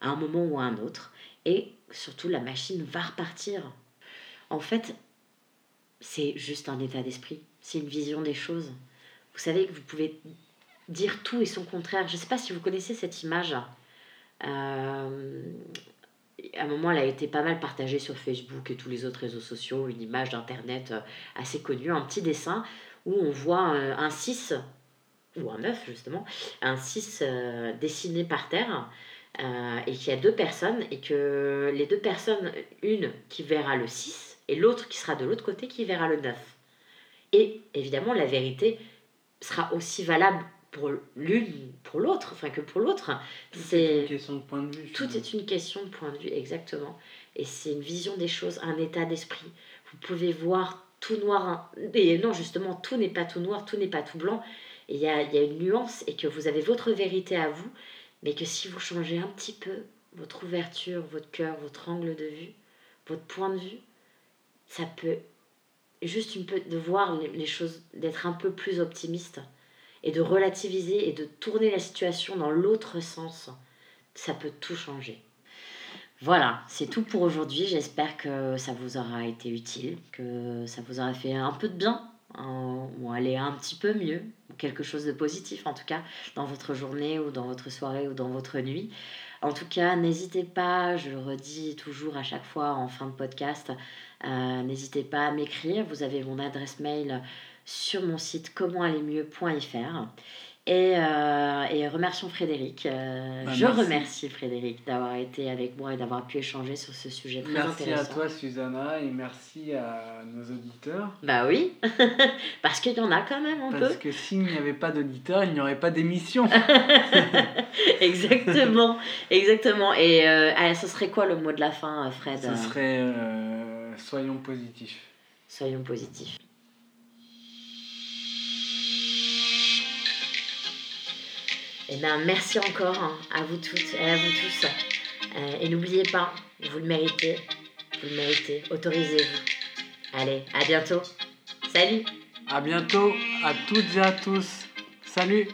à un moment ou à un autre. Et surtout, la machine va repartir. En fait, c'est juste un état d'esprit, c'est une vision des choses. Vous savez que vous pouvez dire tout et son contraire. Je ne sais pas si vous connaissez cette image. Euh, à un moment, elle a été pas mal partagée sur Facebook et tous les autres réseaux sociaux, une image d'Internet euh, assez connue, un petit dessin où on voit euh, un 6, ou un 9 justement, un 6 dessiné par terre, et qu'il y a deux personnes, et que les deux personnes, une qui verra le 6, et l'autre qui sera de l'autre côté qui verra le 9. Et évidemment, la vérité sera aussi valable pour l'une, pour l'autre, enfin que pour l'autre. C'est une question de point de vue. Tout est une question de point de vue, exactement. Et c'est une vision des choses, un état d'esprit. Vous pouvez voir tout noir. Et non, justement, tout n'est pas tout noir, tout n'est pas tout blanc. Il y a, y a une nuance et que vous avez votre vérité à vous, mais que si vous changez un petit peu votre ouverture, votre cœur, votre angle de vue, votre point de vue, ça peut juste une de voir les choses, d'être un peu plus optimiste et de relativiser et de tourner la situation dans l'autre sens, ça peut tout changer. Voilà, c'est tout pour aujourd'hui. J'espère que ça vous aura été utile, que ça vous aura fait un peu de bien, hein, ou aller un petit peu mieux, ou quelque chose de positif en tout cas, dans votre journée ou dans votre soirée ou dans votre nuit. En tout cas, n'hésitez pas, je le redis toujours à chaque fois en fin de podcast, euh, n'hésitez pas à m'écrire. Vous avez mon adresse mail sur mon site comentallermieux.fr. Et, euh, et remercions Frédéric. Euh, bah, je remercie Frédéric d'avoir été avec moi et d'avoir pu échanger sur ce sujet très intéressant. Merci à toi Susanna et merci à nos auditeurs. Bah oui, <laughs> parce qu'il y en a quand même un peu. Parce que s'il n'y avait pas d'auditeurs, il n'y aurait pas d'émission. <laughs> exactement, exactement. Et euh, ce serait quoi le mot de la fin Fred Ce serait soyons positifs. Soyons positifs. Eh bien, merci encore hein, à vous toutes et à vous tous. Euh, et n'oubliez pas, vous le méritez. Vous le méritez. Autorisez-vous. Allez, à bientôt. Salut. À bientôt à toutes et à tous. Salut.